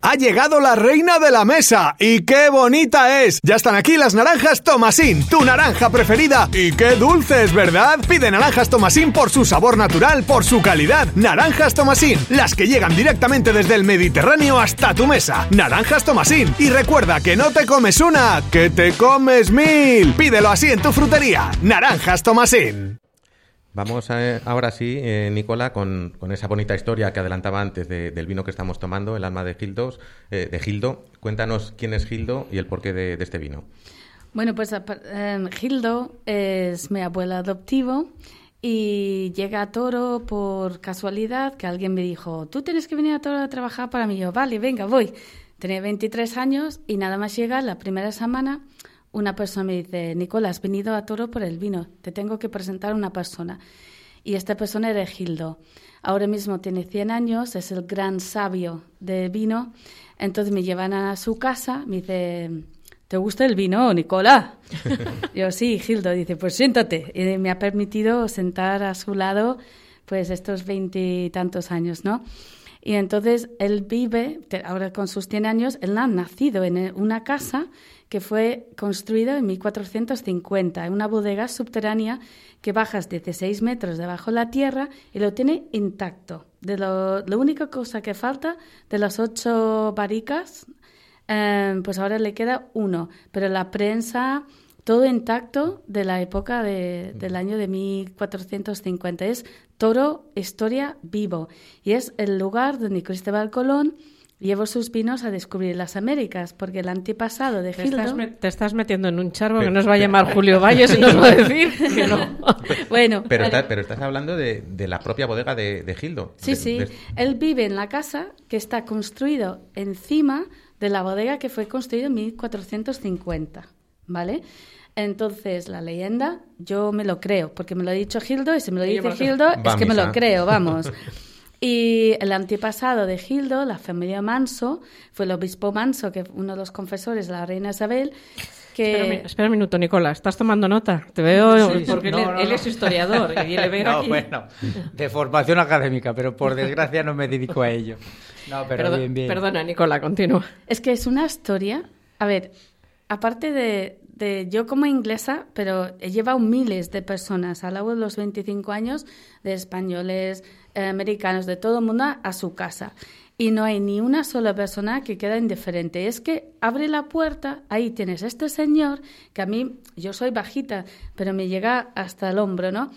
Ha llegado la reina de la mesa y qué bonita es. Ya están aquí las naranjas Tomasín, tu naranja preferida. Y qué dulces, ¿verdad? Pide naranjas Tomasín por su sabor natural, por su calidad. Naranjas Tomasín, las que llegan directamente desde el Mediterráneo hasta tu mesa. Naranjas Tomasín. Y recuerda que no te comes una, que te comes mil. Pídelo así en tu frutería. Naranjas Tomasín. Vamos a- ahora sí, eh, Nicola, con, esa bonita historia que adelantaba antes de- del vino que estamos tomando, el alma de Gildos, eh, de Gildo. Cuéntanos quién es Gildo y el porqué de, de este vino. Bueno, pues em, Gildo es mi abuela adoptivo y llega a Toro por casualidad que alguien me dijo, tú tienes que venir a Toro a trabajar para mí. Yo, vale, venga, voy. Tenía 23 años y nada más llega la primera semana, una persona me dice, Nicola, has venido a Toro por el vino, te tengo que presentar a una persona. Y esta persona era Gildo. Ahora mismo tiene 100 años, es el gran sabio de vino. Entonces me llevan a su casa, me dice, ¿te gusta el vino, Nicola? Yo sí, Gildo, dice, pues siéntate. Y me ha permitido sentar a su lado pues estos veintitantos años, ¿no? Y entonces él vive, ahora con sus 100 años, él ha nacido en eh, una casa que fue construida en 1450, en una bodega subterránea que bajas 16 metros debajo de la tierra y lo tiene intacto. De lo, la única cosa que falta de las ocho barricas, eh, pues ahora le queda uno, pero la prensa, todo intacto de la época de- del año de 1450. Es Toro Historia Vivo y es el lugar donde Cristóbal Colón llevó sus vinos a descubrir las Américas, porque el antepasado de Te estás, Gildo... me- te estás metiendo en un charco que nos va a llamar Julio Valles y nos va a decir que no. bueno, Pero, vale. está- pero estás hablando de, de la propia bodega de, de Gildo. Sí, De- sí. de- Él vive en la casa que está construido encima de la bodega que fue construida en 1450, ¿vale? Entonces, la leyenda, yo me lo creo, porque me lo ha dicho Gildo, y si me lo dice Gildo, es que me lo creo, vamos. Y el antepasado de Gildo, la familia Manso, fue el obispo Manso, que fue uno de los confesores de la reina Isabel, Espera, un mi- que... espera un minuto, Nicola. ¿Estás tomando nota? Te veo Sí, porque No, él, no, él no. es historiador y le veo No, aquí. bueno, de formación académica, pero por desgracia no me dedico a ello. No, pero bien, bien. Perdona, Nicola, continúa. Es que es una historia. A ver, aparte de, de yo como inglesa, pero he llevado miles de personas a lo largo de los 25 años, de españoles, americanos, de todo el mundo a su casa. Y no hay ni una sola persona que queda indiferente. Es que abre la puerta, ahí tienes este señor, que a mí, yo soy bajita, pero me llega hasta el hombro, ¿no?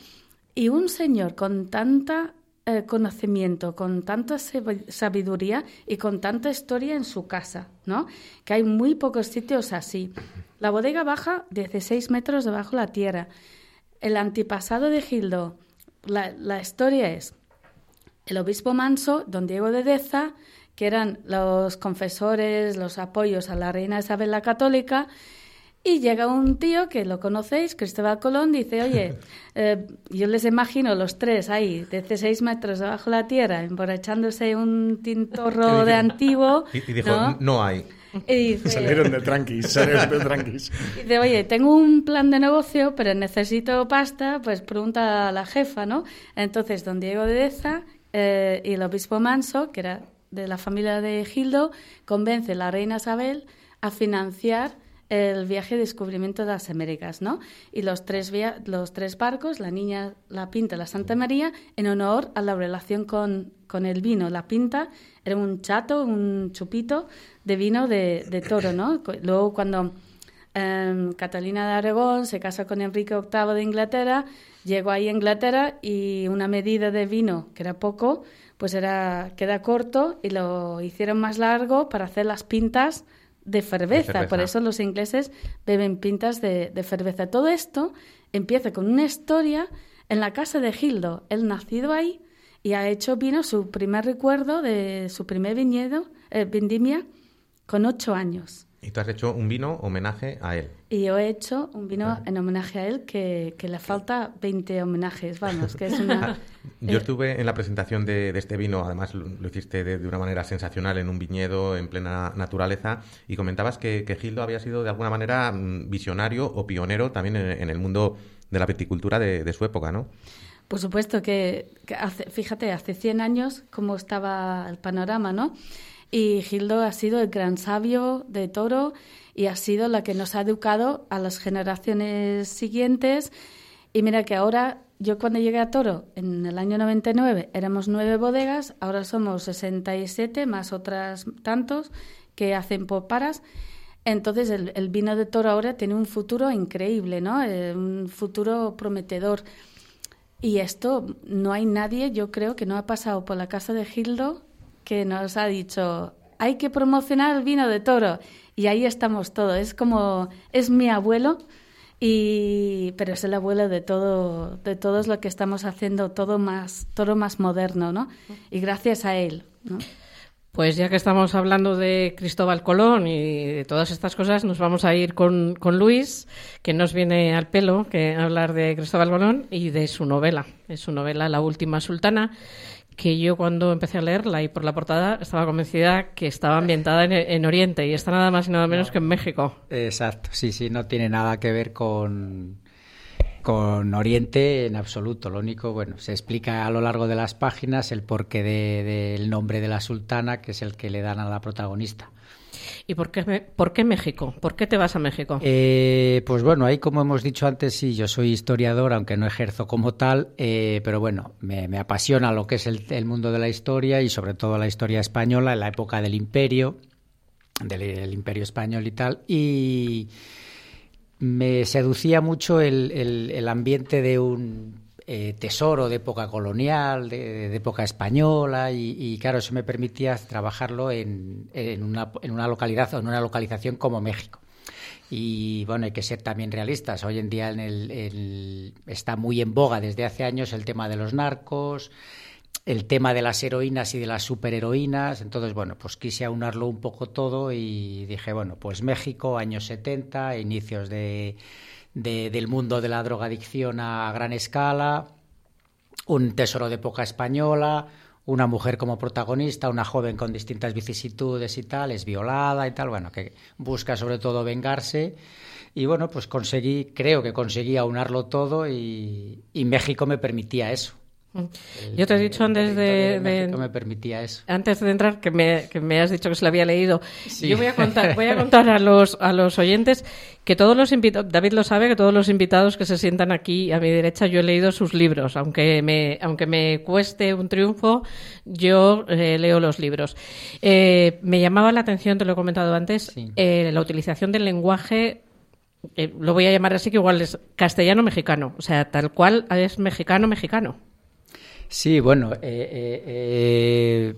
Y un señor con tanta eh, conocimiento, con tanta sab- sabiduría y con tanta historia en su casa, ¿no? Que hay muy pocos sitios así. La bodega baja 16 metros debajo de la tierra. El antepasado de Gildo, la, la historia es el obispo Manso, don Diego de Deza, que eran los confesores, los apoyos a la reina Isabel la Católica, Y llega un tío que lo conocéis, Cristóbal Colón, dice, oye, eh, yo les imagino los tres ahí, desde seis metros debajo de la tierra, emborrachándose un tintorro de antiguo. Y, dijo, ¿no? hay. Y dice, salieron de tranquis, salieron de tranquis. Dice, oye, tengo un plan de negocio, pero necesito pasta, pues pregunta a la jefa, ¿no? Entonces, don Diego de Deza eh, y el obispo Manso, que era de la familia de Gildo, convence a la reina Isabel a financiar el viaje de descubrimiento de las Américas, ¿no? Y los tres, los tres barcos, la niña, la pinta la Santa María, en honor a la relación con, con el vino. La pinta era un chato, un chupito de vino de, de toro, ¿no? Luego cuando em, Catalina de Aragón se casa con Enrique VIII de Inglaterra, llegó ahí a Inglaterra y una medida de vino, que era poco, pues era queda corto y lo hicieron más largo para hacer las pintas de cerveza. Por eso los ingleses beben pintas de, de cerveza. Todo esto empieza con una historia en la casa de Gildo. Él nacido ahí y ha hecho vino su primer recuerdo de su primer viñedo, eh, vendimia, con ocho años. Y tú has hecho un vino homenaje a él. Y yo he hecho un vino en homenaje a él que, que, le falta 20 homenajes, vamos, que es una... Yo eh, estuve en la presentación de, de este vino, además lo, hiciste de, de, una manera sensacional en un viñedo en plena naturaleza y comentabas que, que Gildo había sido de alguna manera mm, visionario o pionero también en, en el mundo de la viticultura de, de, su época, ¿no? Por supuesto que, que hace, fíjate, hace 100 años cómo estaba el panorama, ¿no? Y Gildo ha sido el gran sabio de Toro y ha sido la que nos ha educado a las generaciones siguientes. Y mira que ahora, yo cuando llegué a Toro en el año 99 éramos nueve bodegas, ahora somos 67 más otras tantos que hacen poparas. Entonces el, vino de Toro ahora tiene un futuro increíble, ¿no? Eh, un futuro prometedor. Y esto no hay nadie, yo creo, que no ha pasado por la casa de Gildo que nos ha dicho, hay que promocionar el vino de toro. Y ahí estamos todos. Es como, es mi abuelo, y, pero es el abuelo de todo, de todos lo que estamos haciendo, todo más, todo más moderno, ¿no? Y gracias a él, ¿no? Pues ya que estamos hablando de Cristóbal Colón y de todas estas cosas, nos vamos a ir con, con Luis, que nos viene al pelo que hablar de Cristóbal Colón y de su novela. Es su novela La Última Sultana, que yo cuando empecé a leerla y por la portada estaba convencida que estaba ambientada en, en, Oriente y está nada más y nada menos que en México. Exacto, sí, sí, no tiene nada que ver con, con Oriente en absoluto. Lo único, bueno, se explica a lo largo de las páginas el porqué del de, nombre de la sultana, que es el que le dan a la protagonista. ¿Y por qué, por qué México? ¿Por qué te vas a México? Eh, pues bueno, ahí como hemos dicho antes, sí, yo soy historiador, aunque no ejerzo como tal, eh, pero bueno, me, apasiona lo que es el, mundo de la historia y sobre todo la historia española en la época del imperio, del, imperio español y tal. Y me seducía mucho el, el ambiente de un eh, tesoro de época colonial, de, época española, y, claro, eso me permitía trabajarlo en, una, localidad o en una localización como México. Y bueno, hay que ser también realistas. Hoy en día en el, está muy en boga desde hace años el tema de los narcos, el tema de las heroínas y de las superheroínas. Entonces, bueno, pues quise aunarlo un poco todo y dije, bueno, pues México, años 70, inicios de de, del mundo de la drogadicción a gran escala, un tesoro de época española, una mujer como protagonista, una joven con distintas vicisitudes y tal, es violada y tal, bueno, que busca sobre todo vengarse. Y bueno, pues conseguí, creo que conseguí aunarlo todo y, y México me permitía eso. Yo te he dicho antes de, de, de me permitía eso. Antes de entrar que me, que me has dicho que se lo había leído. Sí. Yo voy a contar, voy a contar a los a los oyentes que todos los invitados, David lo sabe, que todos los invitados que se sientan aquí a mi derecha yo he leído sus libros, aunque me aunque me cueste un triunfo, yo eh, leo los libros. Eh, me llamaba la atención, te lo he comentado antes, sí. eh, la utilización del lenguaje eh, lo voy a llamar así que igual es castellano mexicano, o sea, tal cual es mexicano mexicano. Sí, bueno, eh, eh,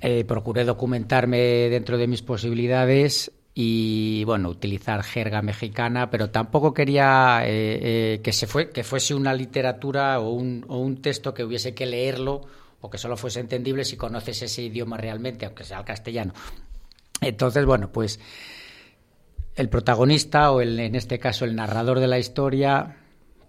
eh, procuré documentarme dentro de mis posibilidades y bueno utilizar jerga mexicana, pero tampoco quería que se fue que fuese una literatura o un, o un texto que hubiese que leerlo o que solo fuese entendible si conoces ese idioma realmente, aunque sea el castellano. Entonces, bueno, pues el protagonista, o en este caso el narrador de la historia,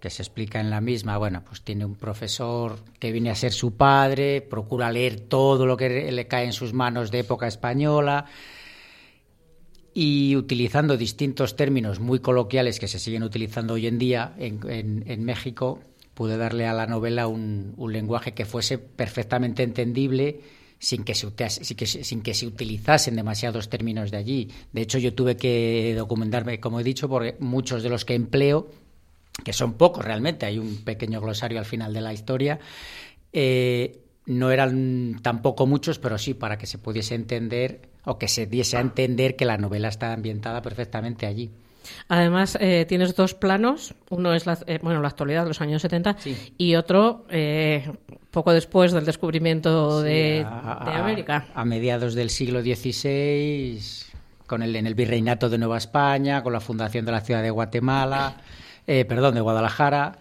que se explica en la misma, bueno, pues tiene un profesor que viene a ser su padre, procura leer todo lo que le cae en sus manos de época española y utilizando distintos términos muy coloquiales que se siguen utilizando hoy en día en, México, pude darle a la novela un, lenguaje que fuese perfectamente entendible sin que, se, sin que se utilizasen demasiados términos de allí. De hecho, yo tuve que documentarme, como he dicho, porque muchos de los que empleo que son pocos realmente, hay un pequeño glosario al final de la historia, eh, no eran tampoco muchos, pero sí para que se pudiese entender o que se diese a entender que la novela está ambientada perfectamente allí. Además, eh, tienes dos planos. Uno es la, eh, bueno, la actualidad, los años 70, y otro poco después del descubrimiento de, América. A, mediados del siglo XVI, con el, en el virreinato de Nueva España, con la fundación de la ciudad de Guatemala. Eh, perdón, de Guadalajara.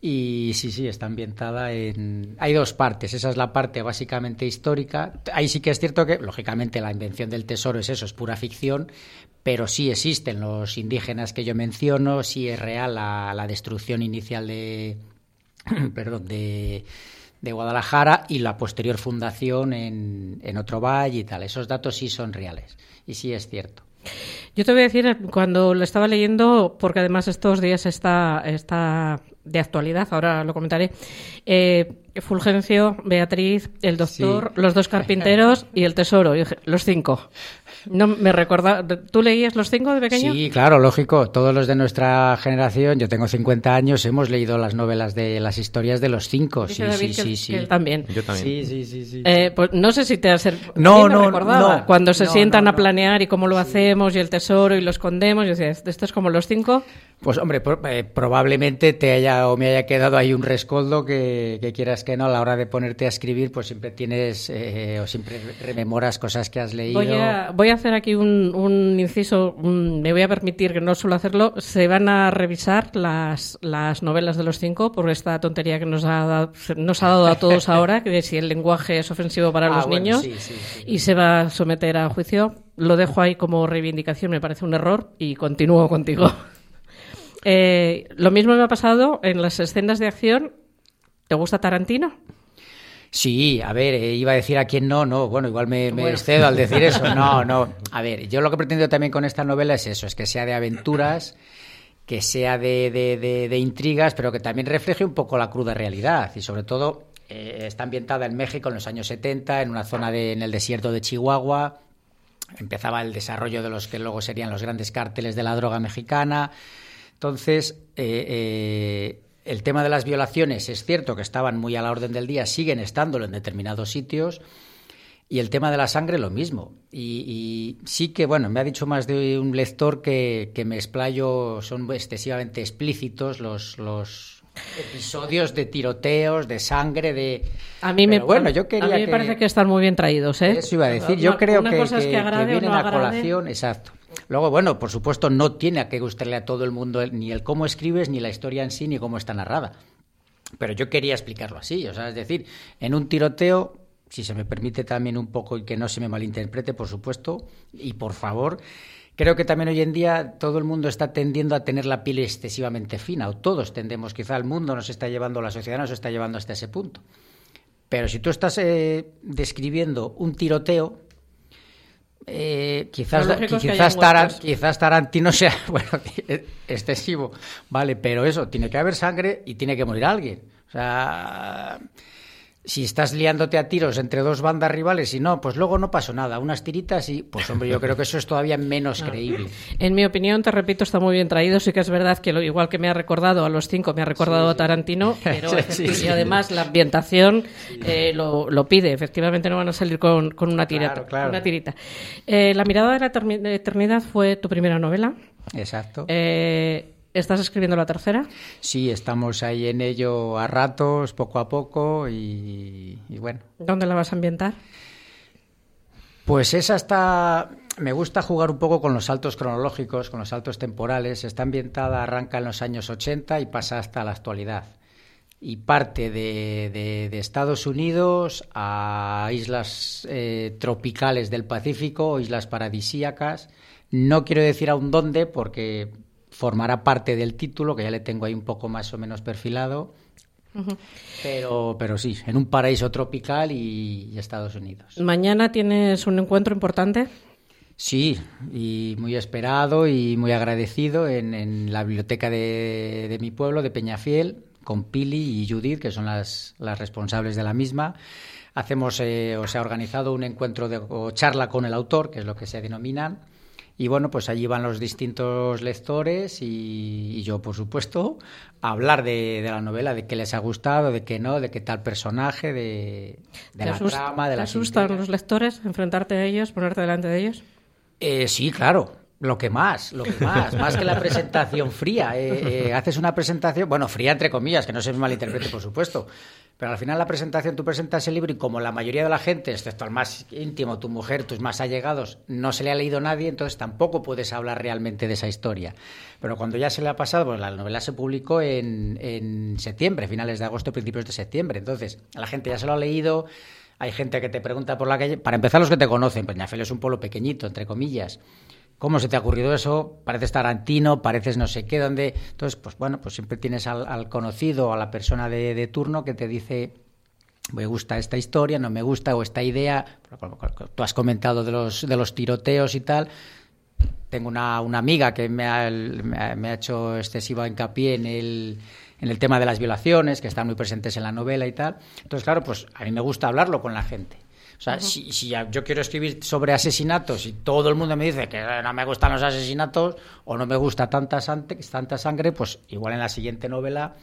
Y sí, sí, está ambientada en... Hay dos partes. Esa es la parte básicamente histórica. Ahí sí que es cierto que, lógicamente, la invención del tesoro es eso, es pura ficción, pero sí existen los indígenas que yo menciono, sí es real la, destrucción inicial de... perdón, de de Guadalajara y la posterior fundación en, en otro valle y tal. Esos datos sí son reales y sí es cierto. Yo te voy a decir, cuando lo estaba leyendo, porque además estos días está, está de actualidad, ahora lo comentaré, eh, Fulgencio, Beatriz, el doctor, los dos carpinteros y el tesoro, los cinco. No me recuerda. ¿Tú leías los cinco de pequeño? Sí, claro, lógico. Todos los de nuestra generación, yo tengo 50 años, hemos leído las novelas de las historias de los cinco. Sí, sí, sí, sí. también. Yo también. Sí, sí, sí. Eh, pues no sé si te has. No, no, no. Cuando se sientan a planear y cómo lo hacemos y el tesoro y lo escondemos, yo decía, ¿esto es como los cinco? Pues hombre, eh, probablemente te haya o me haya quedado ahí un rescoldo que, quieras que no a la hora de ponerte a escribir, pues siempre tienes eh, o siempre rememoras cosas que has leído. Voy a, hacer aquí un, inciso, me voy a permitir que no suelo hacerlo. Se van a revisar las, las novelas de los cinco por esta tontería que nos ha dado, nos ha dado a todos ahora, que si el lenguaje es ofensivo para ah, los niños y se va a someter a juicio. Lo dejo ahí como reivindicación, me parece un error y continúo contigo. Eh, lo mismo me ha pasado en las escenas de acción. ¿Te gusta Tarantino? Sí, a ver, eh, iba a decir a quién no, no, bueno, igual me, excedo al decir eso. No, no. A ver, yo lo que pretendo también con esta novela es eso, es que sea de aventuras, que sea de, intrigas, pero que también refleje un poco la cruda realidad y sobre todo eh, está ambientada en México en los años 70, en una zona de, en el desierto de Chihuahua. Empezaba el desarrollo de los que luego serían los grandes cárteles de la droga mexicana. Entonces, eh, eh, el tema de las violaciones es cierto que estaban muy a la orden del día, siguen estándolo en determinados sitios. Y el tema de la sangre, lo mismo. Y, sí que, bueno, me ha dicho más de un lector que, me explayo, son excesivamente explícitos los, los episodios de tiroteos, de sangre, de... A mí me, bueno, yo quería a mí me parece que están muy bien traídos, ¿eh? Eso iba a decir. Yo creo que, vienen a colación, exacto. Luego, bueno, por supuesto, no tiene que gustarle a todo el mundo ni el cómo escribes, ni la historia en sí, ni cómo está narrada. Pero yo quería explicarlo así, o sea, es decir, en un tiroteo, si se me permite también un poco y que no se me malinterprete, por supuesto, y por favor, creo que también hoy en día todo el mundo está tendiendo a tener la piel excesivamente fina, o todos tendemos, quizá el mundo nos está llevando, la sociedad nos está llevando hasta ese punto. Pero si tú estás eh, describiendo un tiroteo, eh, quizás, quizás, Tarantino sea bueno, excesivo, vale, pero eso, tiene que haber sangre y tiene que morir alguien. O sea, si estás liándote a tiros entre dos bandas rivales y no, pues luego no pasó nada, unas tiritas y pues hombre, yo creo que eso es todavía menos creíble. En mi opinión, te repito, está muy bien traído, sí que es verdad que lo, igual que me ha recordado a los cinco, me ha recordado a Tarantino, pero y además la ambientación eh, lo, pide, efectivamente no van a salir con, una, tirita, una tirita. Eh, la mirada de la eternidad fue tu primera novela. Exacto. Eh, ¿Estás escribiendo la tercera? Sí, estamos ahí en ello a ratos, poco a poco y, bueno. ¿Dónde la vas a ambientar? Pues esa está... Me gusta jugar un poco con los saltos cronológicos, con los saltos temporales. Está ambientada, arranca en los años 80 y pasa hasta la actualidad. y parte de, de, Estados Unidos a islas eh, tropicales del Pacífico, islas paradisíacas. No quiero decir aún dónde porque formará parte del título, que ya le tengo ahí un poco más o menos perfilado. Pero, pero sí, en un paraíso tropical y, Estados Unidos. ¿Mañana tienes un encuentro importante? Sí, y muy esperado y muy agradecido en, la biblioteca de, mi pueblo, de Peñafiel, con Pili y Judith, que son las, las responsables de la misma. Hacemos, eh, o se ha organizado un encuentro de, o charla con el autor, que es lo que se denomina y bueno, pues allí van los distintos lectores y, yo, por supuesto, a hablar de, la novela, de qué les ha gustado, de qué no, de qué tal personaje, de, la trama, de la ¿Te asustan los lectores enfrentarte a ellos, ponerte delante de ellos? Eh, sí, claro. Lo que más, lo que más, más que la presentación fría. Eh, eh, haces una presentación, bueno, fría entre comillas, que no se malinterprete, por supuesto, pero al final la presentación, tú presentas el libro y como la mayoría de la gente, excepto el más íntimo, tu mujer, tus más allegados, no se le ha leído nadie, entonces tampoco puedes hablar realmente de esa historia. Pero cuando ya se le ha pasado, pues la novela se publicó en, septiembre, finales de agosto, principios de septiembre. Entonces, la gente ya se lo ha leído, hay gente que te pregunta por la calle. Para empezar, los que te conocen, Peñafel es un pueblo pequeñito, entre comillas. ¿Cómo se te ha ocurrido eso? Pareces tarantino, pareces no sé qué, dónde. Entonces, pues bueno, pues siempre tienes al, conocido o a la persona de, turno que te dice, me gusta esta historia, no me gusta, o esta idea. Tú has comentado de los, de los tiroteos y tal. Tengo una, una amiga que me ha, me ha hecho excesiva hincapié en el, en el tema de las violaciones, que están muy presentes en la novela y tal. Entonces, claro, pues a mí me gusta hablarlo con la gente. O sea, si, yo quiero escribir sobre asesinatos y todo el mundo me dice que no me gustan los asesinatos o no me gusta tanta, tanta sangre, pues igual en la siguiente novela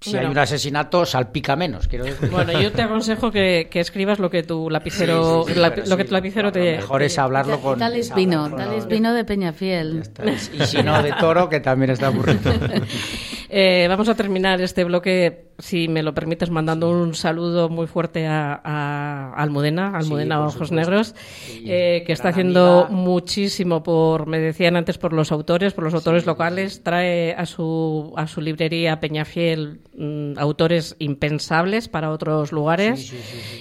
si hay un asesinato, salpica menos. Quiero Bueno, yo te aconsejo que, escribas lo que tu lapicero, lo que tu lapicero te. Mejor es hablarlo con. Tales vino, tales vino de Peñafiel. Y si no, de toro, que también está aburrido. Eh, vamos a terminar este bloque, si me lo permites, mandando un saludo muy fuerte a, Almudena, Almudena Ojos Negros, eh, que está haciendo muchísimo por, me decían antes, por los autores, por los autores locales. Trae a su, a su librería Peñafiel mm, autores impensables para otros lugares.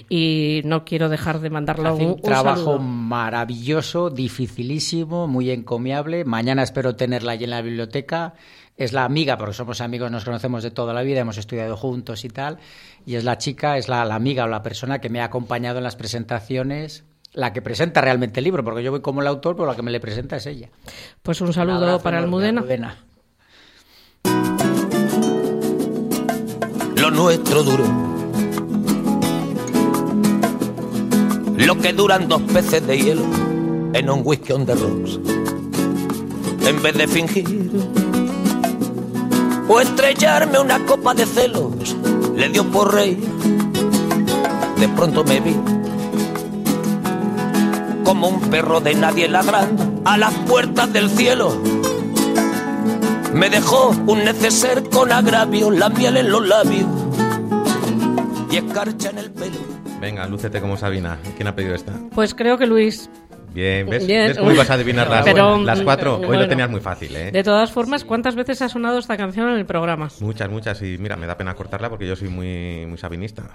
Y no quiero dejar de mandarlo un, un, trabajo maravilloso, dificilísimo, muy encomiable. Mañana espero tenerla allí en la biblioteca es la amiga, porque somos amigos, nos conocemos de toda la vida, hemos estudiado juntos y tal, y es la chica, es la, amiga o la persona que me ha acompañado en las presentaciones la que presenta realmente el libro, porque yo voy como el autor, pero la que me le presenta es ella. Pues un saludo para Almudena. Lo nuestro duro. Lo que duran dos peces de hielo en un whisky on the rocks. En vez de fingir o estrellarme una copa de celos. Le dio por rey. De pronto me vi como un perro de nadie ladrando a las puertas del cielo. Me dejó un neceser con agravio, la miel en los labios y escarcha en el pelo. Venga, lúcete como Sabina. ¿Quién ha pedido esta? Pues creo que Luis. Bien, ¿ves? cómo ibas a adivinar las, las cuatro? Hoy lo tenías muy fácil, ¿eh? De todas formas, ¿cuántas veces ha sonado esta canción en el programa? Muchas, muchas. Y mira, me da pena cortarla porque yo soy muy, muy sabinista.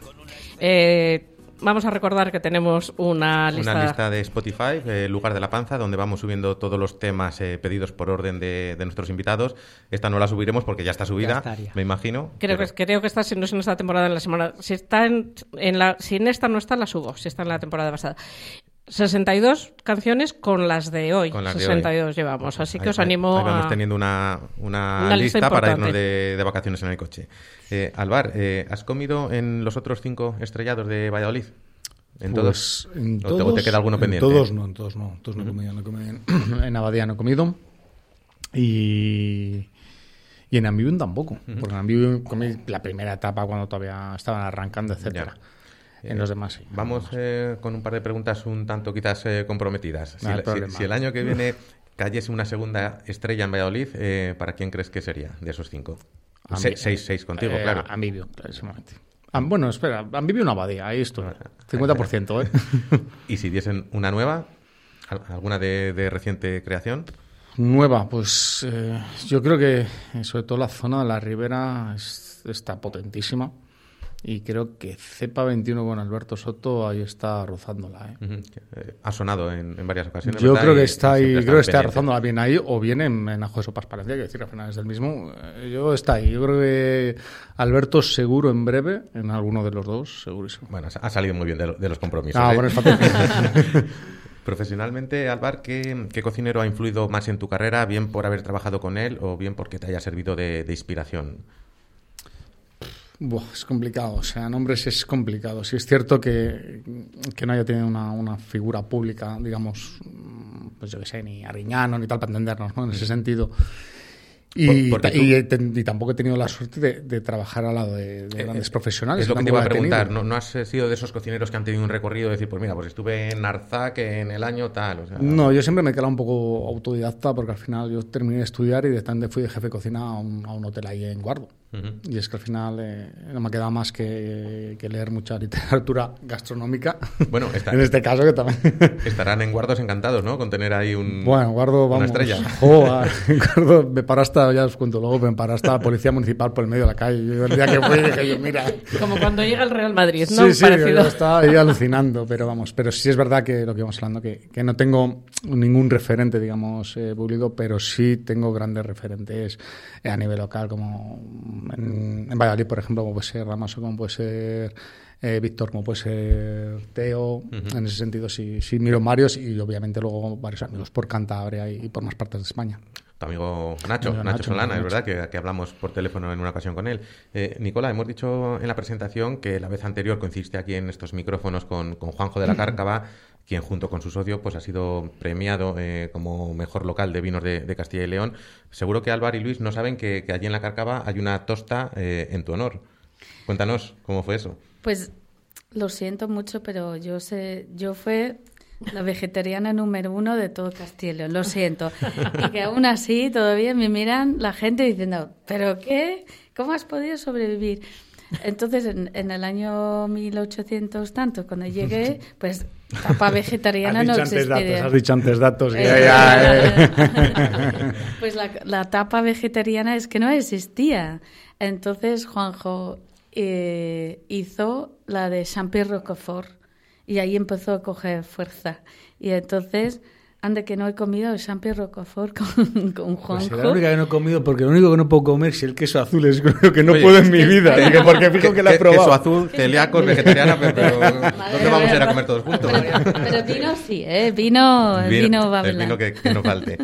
Eh, vamos a recordar que tenemos una lista... Una lista de Spotify, eh, Lugar de la Panza, donde vamos subiendo todos los temas eh, pedidos por orden de, nuestros invitados. Esta no la subiremos porque ya está subida, me imagino. Creo, que, creo que está, si no es en esta temporada, en la semana... Si, está en, en la, si en esta no está, la subo, si está en la temporada pasada. 62 canciones con las de hoy. 62 llevamos, así que os animo ahí vamos teniendo una, una, lista, para irnos de, vacaciones en el coche. Eh, Alvar, eh, ¿has comido en los otros cinco estrellados de Valladolid? ¿En todos? Pues, en todos, te, queda alguno pendiente? En todos no, en todos no. Todos no, he comido, no he comido en, en, Abadía no he comido. Y... Y en Ambivium tampoco, porque en Ambivium comí la primera etapa cuando todavía estaban arrancando, etcétera. En los demás Vamos eh, con un par de preguntas un tanto quizás eh, comprometidas. Si, el año que viene cayese una segunda estrella en Valladolid, eh, ¿para quién crees que sería de esos cinco? seis, seis contigo, claro. Ambivio, clarísimamente. bueno, espera, Ambivio una abadía, ahí estoy. 50%, ¿eh? ¿Y si diesen una nueva? ¿Alguna de, reciente creación? Nueva, pues yo creo que sobre todo la zona de la ribera es está potentísima. Y creo que Cepa 21 con Alberto Soto ahí está rozándola. ¿eh? Eh, Ha sonado en, en varias ocasiones. Yo ¿verdad? creo que está ahí, creo que está rozándola bien ahí o bien en, en Ajo de Sopas Palencia, que decir, al final es del mismo. Eh, Yo está ahí. Yo creo que Alberto seguro en breve, en alguno de los dos, segurísimo. Bueno, ha salido muy bien de, lo- de los compromisos. Ah, ¿eh? bueno, es. Profesionalmente, Alvar, ¿qué, qué cocinero ha influido más en tu carrera? Bien por haber trabajado con él o bien porque te haya servido de, de inspiración. Buah, es complicado, o sea, nombres es complicado. Sí es cierto que, que no haya tenido una, una figura pública, digamos, pues yo que sé, ni Ariñano ni tal, para entendernos, ¿no? En ese sentido. Y, Por- tampoco he tenido la suerte de, de trabajar al lado de, de grandes profesionales. Es lo que te iba a preguntar. ¿No, no has eh, sido de esos cocineros que han tenido un recorrido de decir, pues mira, pues estuve en Arzac en el año tal? O sea, No, yo siempre me he quedado un poco autodidacta porque al final yo terminé de estudiar y de fui de jefe de cocina a un, a un hotel ahí en Guardo. Y es que al final eh, no me ha quedado más que, que leer mucha literatura gastronómica. Bueno, está- en este caso que también. Estarán en Guardos encantados, ¿no? Con tener ahí un, Bueno, Guardo, una vamos. estrella. Jo, a- en Guardo me paró hasta, ya os cuento luego, me paró hasta la policía municipal por el medio de la calle. Yo el día que fui dije yo, mira. Como cuando llega el Real Madrid, ¿no? Sí, sí, Parecido. yo estaba ahí alucinando, pero vamos, pero sí es verdad que lo que íbamos hablando, que, que no tengo ningún referente, digamos, eh, público, pero sí tengo grandes referentes a nivel local, como en, en Valladolid, por ejemplo, como puede ser Ramaso, como puede ser eh, Víctor, como puede ser Teo, en ese sentido sí, sí miro varios y obviamente luego varios amigos por Cantabria y, y por más partes de España. Tu amigo Nacho, Nacho, Nacho, Solana, es verdad que, que hablamos por teléfono en una ocasión con él. Eh, Nicola, hemos dicho en la presentación que la vez anterior coincidiste aquí en estos micrófonos con, con Juanjo de la Cárcava, quien junto con su socio pues ha sido premiado eh, como mejor local de vinos de, Castilla y León. Seguro que Álvaro y Luis no saben que, allí en la Cárcava hay una tosta eh, en tu honor. Cuéntanos cómo fue eso. Pues lo siento mucho, pero yo sé, yo fue la vegetariana número uno de todo Castilla y León, lo siento. Y que aún así todavía me miran la gente diciendo, ¿pero qué? ¿Cómo has podido sobrevivir? Entonces, en, en el año 1800 tanto, cuando llegué, pues tapa vegetariana no existía. datos, has dicho antes datos. que Eh, ya, eh. Pues la, la tapa vegetariana es que no existía. Entonces Juanjo eh, hizo la de Champy Roquefort y ahí empezó a coger fuerza. Y entonces, ande que no he comido Champy Roquefort con, con Pues Juanjo. será la única que no he comido, porque lo único que no puedo comer es el queso azul, es lo que no Oye, puedo en mi vida. Digo, porque fijo que la he probado. Queso azul, celíacos, vegetariana, pero, ¿dónde vamos a ir a comer todos juntos? Pero, pero vino sí, ¿eh? Vino, vino, va a el vino hablar. que, que no falte.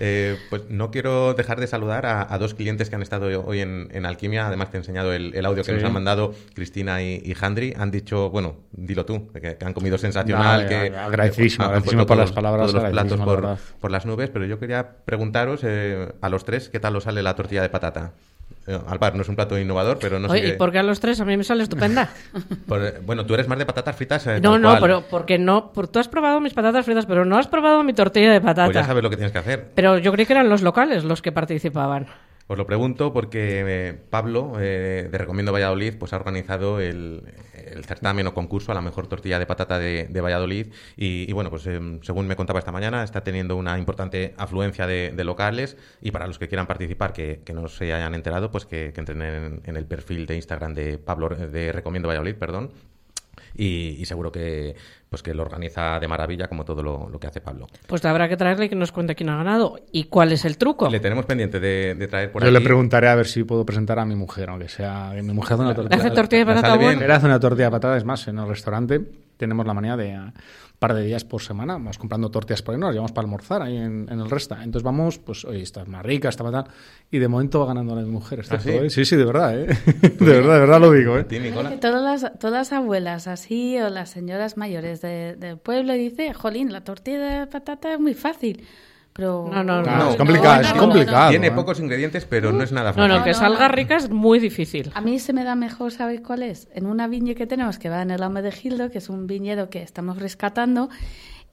Eh, pues no quiero dejar de saludar a, a dos clientes que han estado hoy en, en Alquimia. Además, te he enseñado el, el audio que Sí. nos han mandado Cristina y, y Handry. Han dicho, bueno, dilo tú, que, que han comido sensacional. Que agradecidísimo, han agradecidísimo puesto por las palabras, Todos los platos la por las nubes. Pero yo quería preguntaros eh, a los tres qué tal os sale la tortilla de patata. Eh, Alvar, no es un plato innovador, pero no sé. Oye, ¿y por qué a los tres? A mí me sale estupenda. por- bueno, tú eres más de patatas fritas. eh, No, no, cual. pero porque no, por, tú has probado mis patatas fritas, pero no has probado mi tortilla de patata. Pues ya sabes lo que tienes que hacer. Pero yo creí que eran los locales los que participaban. Os lo pregunto porque eh, Pablo, eh, de Recomiendo Valladolid, pues ha organizado el, el certamen o concurso a la mejor tortilla de patata de, de Valladolid. Y, bueno, pues eh, según me contaba esta mañana, está teniendo una importante afluencia de, locales. Y para los que quieran participar, que, que no se hayan enterado, pues que, que entren en, en el perfil de Instagram de Pablo, de Recomiendo Valladolid, perdón. Y, y seguro que pues que lo organiza de maravilla como todo lo, lo que hace Pablo. Pues habrá que traerle y que nos cuente quién ha ganado y cuál es el truco. Le tenemos pendiente de, de traer por Yo aquí. le preguntaré a ver si puedo presentar a mi mujer, aunque sea. Mi mujer hace una tortilla. hace tortilla de ¿Le patata hace una tortilla de patata, es más, en el restaurante tenemos la manía de un par de días por semana, vamos comprando tortillas por ahí, nos las llevamos para almorzar ahí en, en el resta. Entonces vamos, pues, oye, esta es más rica, esta más tal. Y de momento va ganando la de mujer. ¿está ¿Ah, sí? eh? sí, sí, de verdad, ¿eh? de verdad, de verdad lo digo, ¿eh? Todas las, todas las abuelas así o las señoras mayores de- del pueblo dicen, jolín, la tortilla de patata es muy fácil. Pero... No, no, no. Claro, es complicado, es no, no, complicado. Tiene ¿eh? pocos ingredientes, pero no es nada No, fácil. no, que salga rica es muy difícil. A mí se me da mejor, ¿sabéis cuál es? En una viña que tenemos que va en el Ame de Gildo, que es un viñedo que estamos rescatando,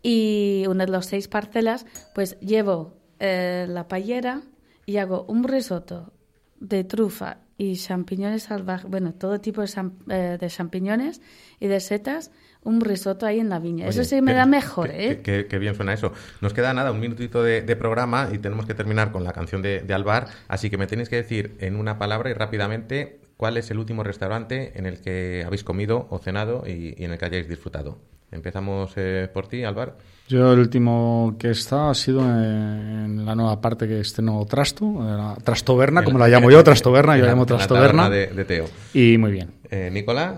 y una de las seis parcelas, pues llevo eh, la payera y hago un risotto de trufa y champiñones salvajes, bueno, todo tipo de, cham- eh, de champiñones y de setas, un risotto ahí en la viña. Eso sí me qué- da mejor, qué- ¿eh? qué- qué bien suena eso. Nos queda nada, un minutito de, de programa y tenemos que terminar con la canción de, de Alvar. Así que me tenéis que decir en una palabra y rápidamente ¿cuál es el último restaurante en el que habéis comido o cenado y, y en el que hayáis disfrutado? Empezamos eh, por ti, Álvaro. Yo el último que he estado ha sido en la nueva parte que este nuevo Trasto, eh, la Trastoverna, como la llamo yo, Trastoverna, yo la llamo Trastoverna. De, de, Teo. Y muy bien. Eh, Nicola,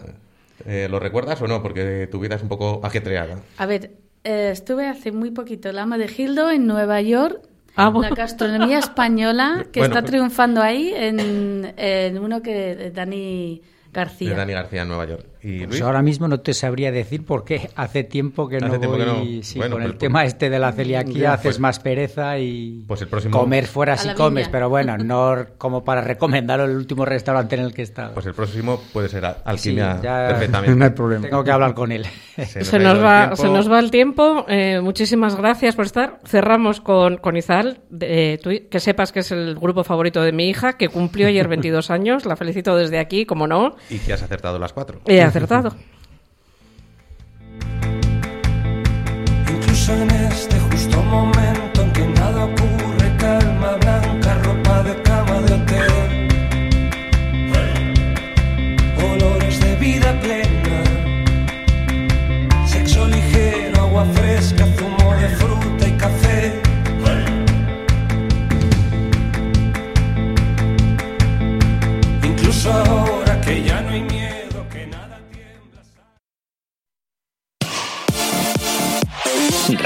eh, ¿lo recuerdas o no? Porque tu vida es un poco ajetreada. A ver, eh, estuve hace muy poquito el ama de Gildo en Nueva York. Ah, la gastronomía española que Bueno, está triunfando ahí en, en uno que Dani García. De Dani García en Nueva York. ¿Y Pues Luis? ahora mismo no te sabría decir porque hace tiempo que Hace no tiempo voy. que no. sí, Bueno, con pues- el tema este de la celiaquía haces pues- más pereza y Pues el próximo- comer fuera A si comes, viña. pero bueno, no como para recomendar el último restaurante en el que he estado. Pues el próximo puede ser Al- Sí, Alquimia ya- perfectamente. No hay problema. Tengo que hablar con él. Se nos, va, se nos va el tiempo. Eh, muchísimas gracias por estar. Cerramos con, con Izal. de- tú- que sepas que es el grupo favorito de mi hija, que cumplió ayer 22 años. La felicito desde aquí, como no. Y que has acertado las cuatro. Acertado. Incluso este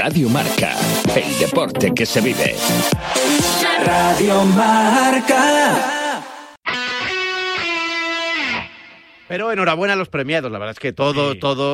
Radio Marca, el deporte que se vive. Radio Marca. Pero enhorabuena a los premiados, la verdad es que todo, todo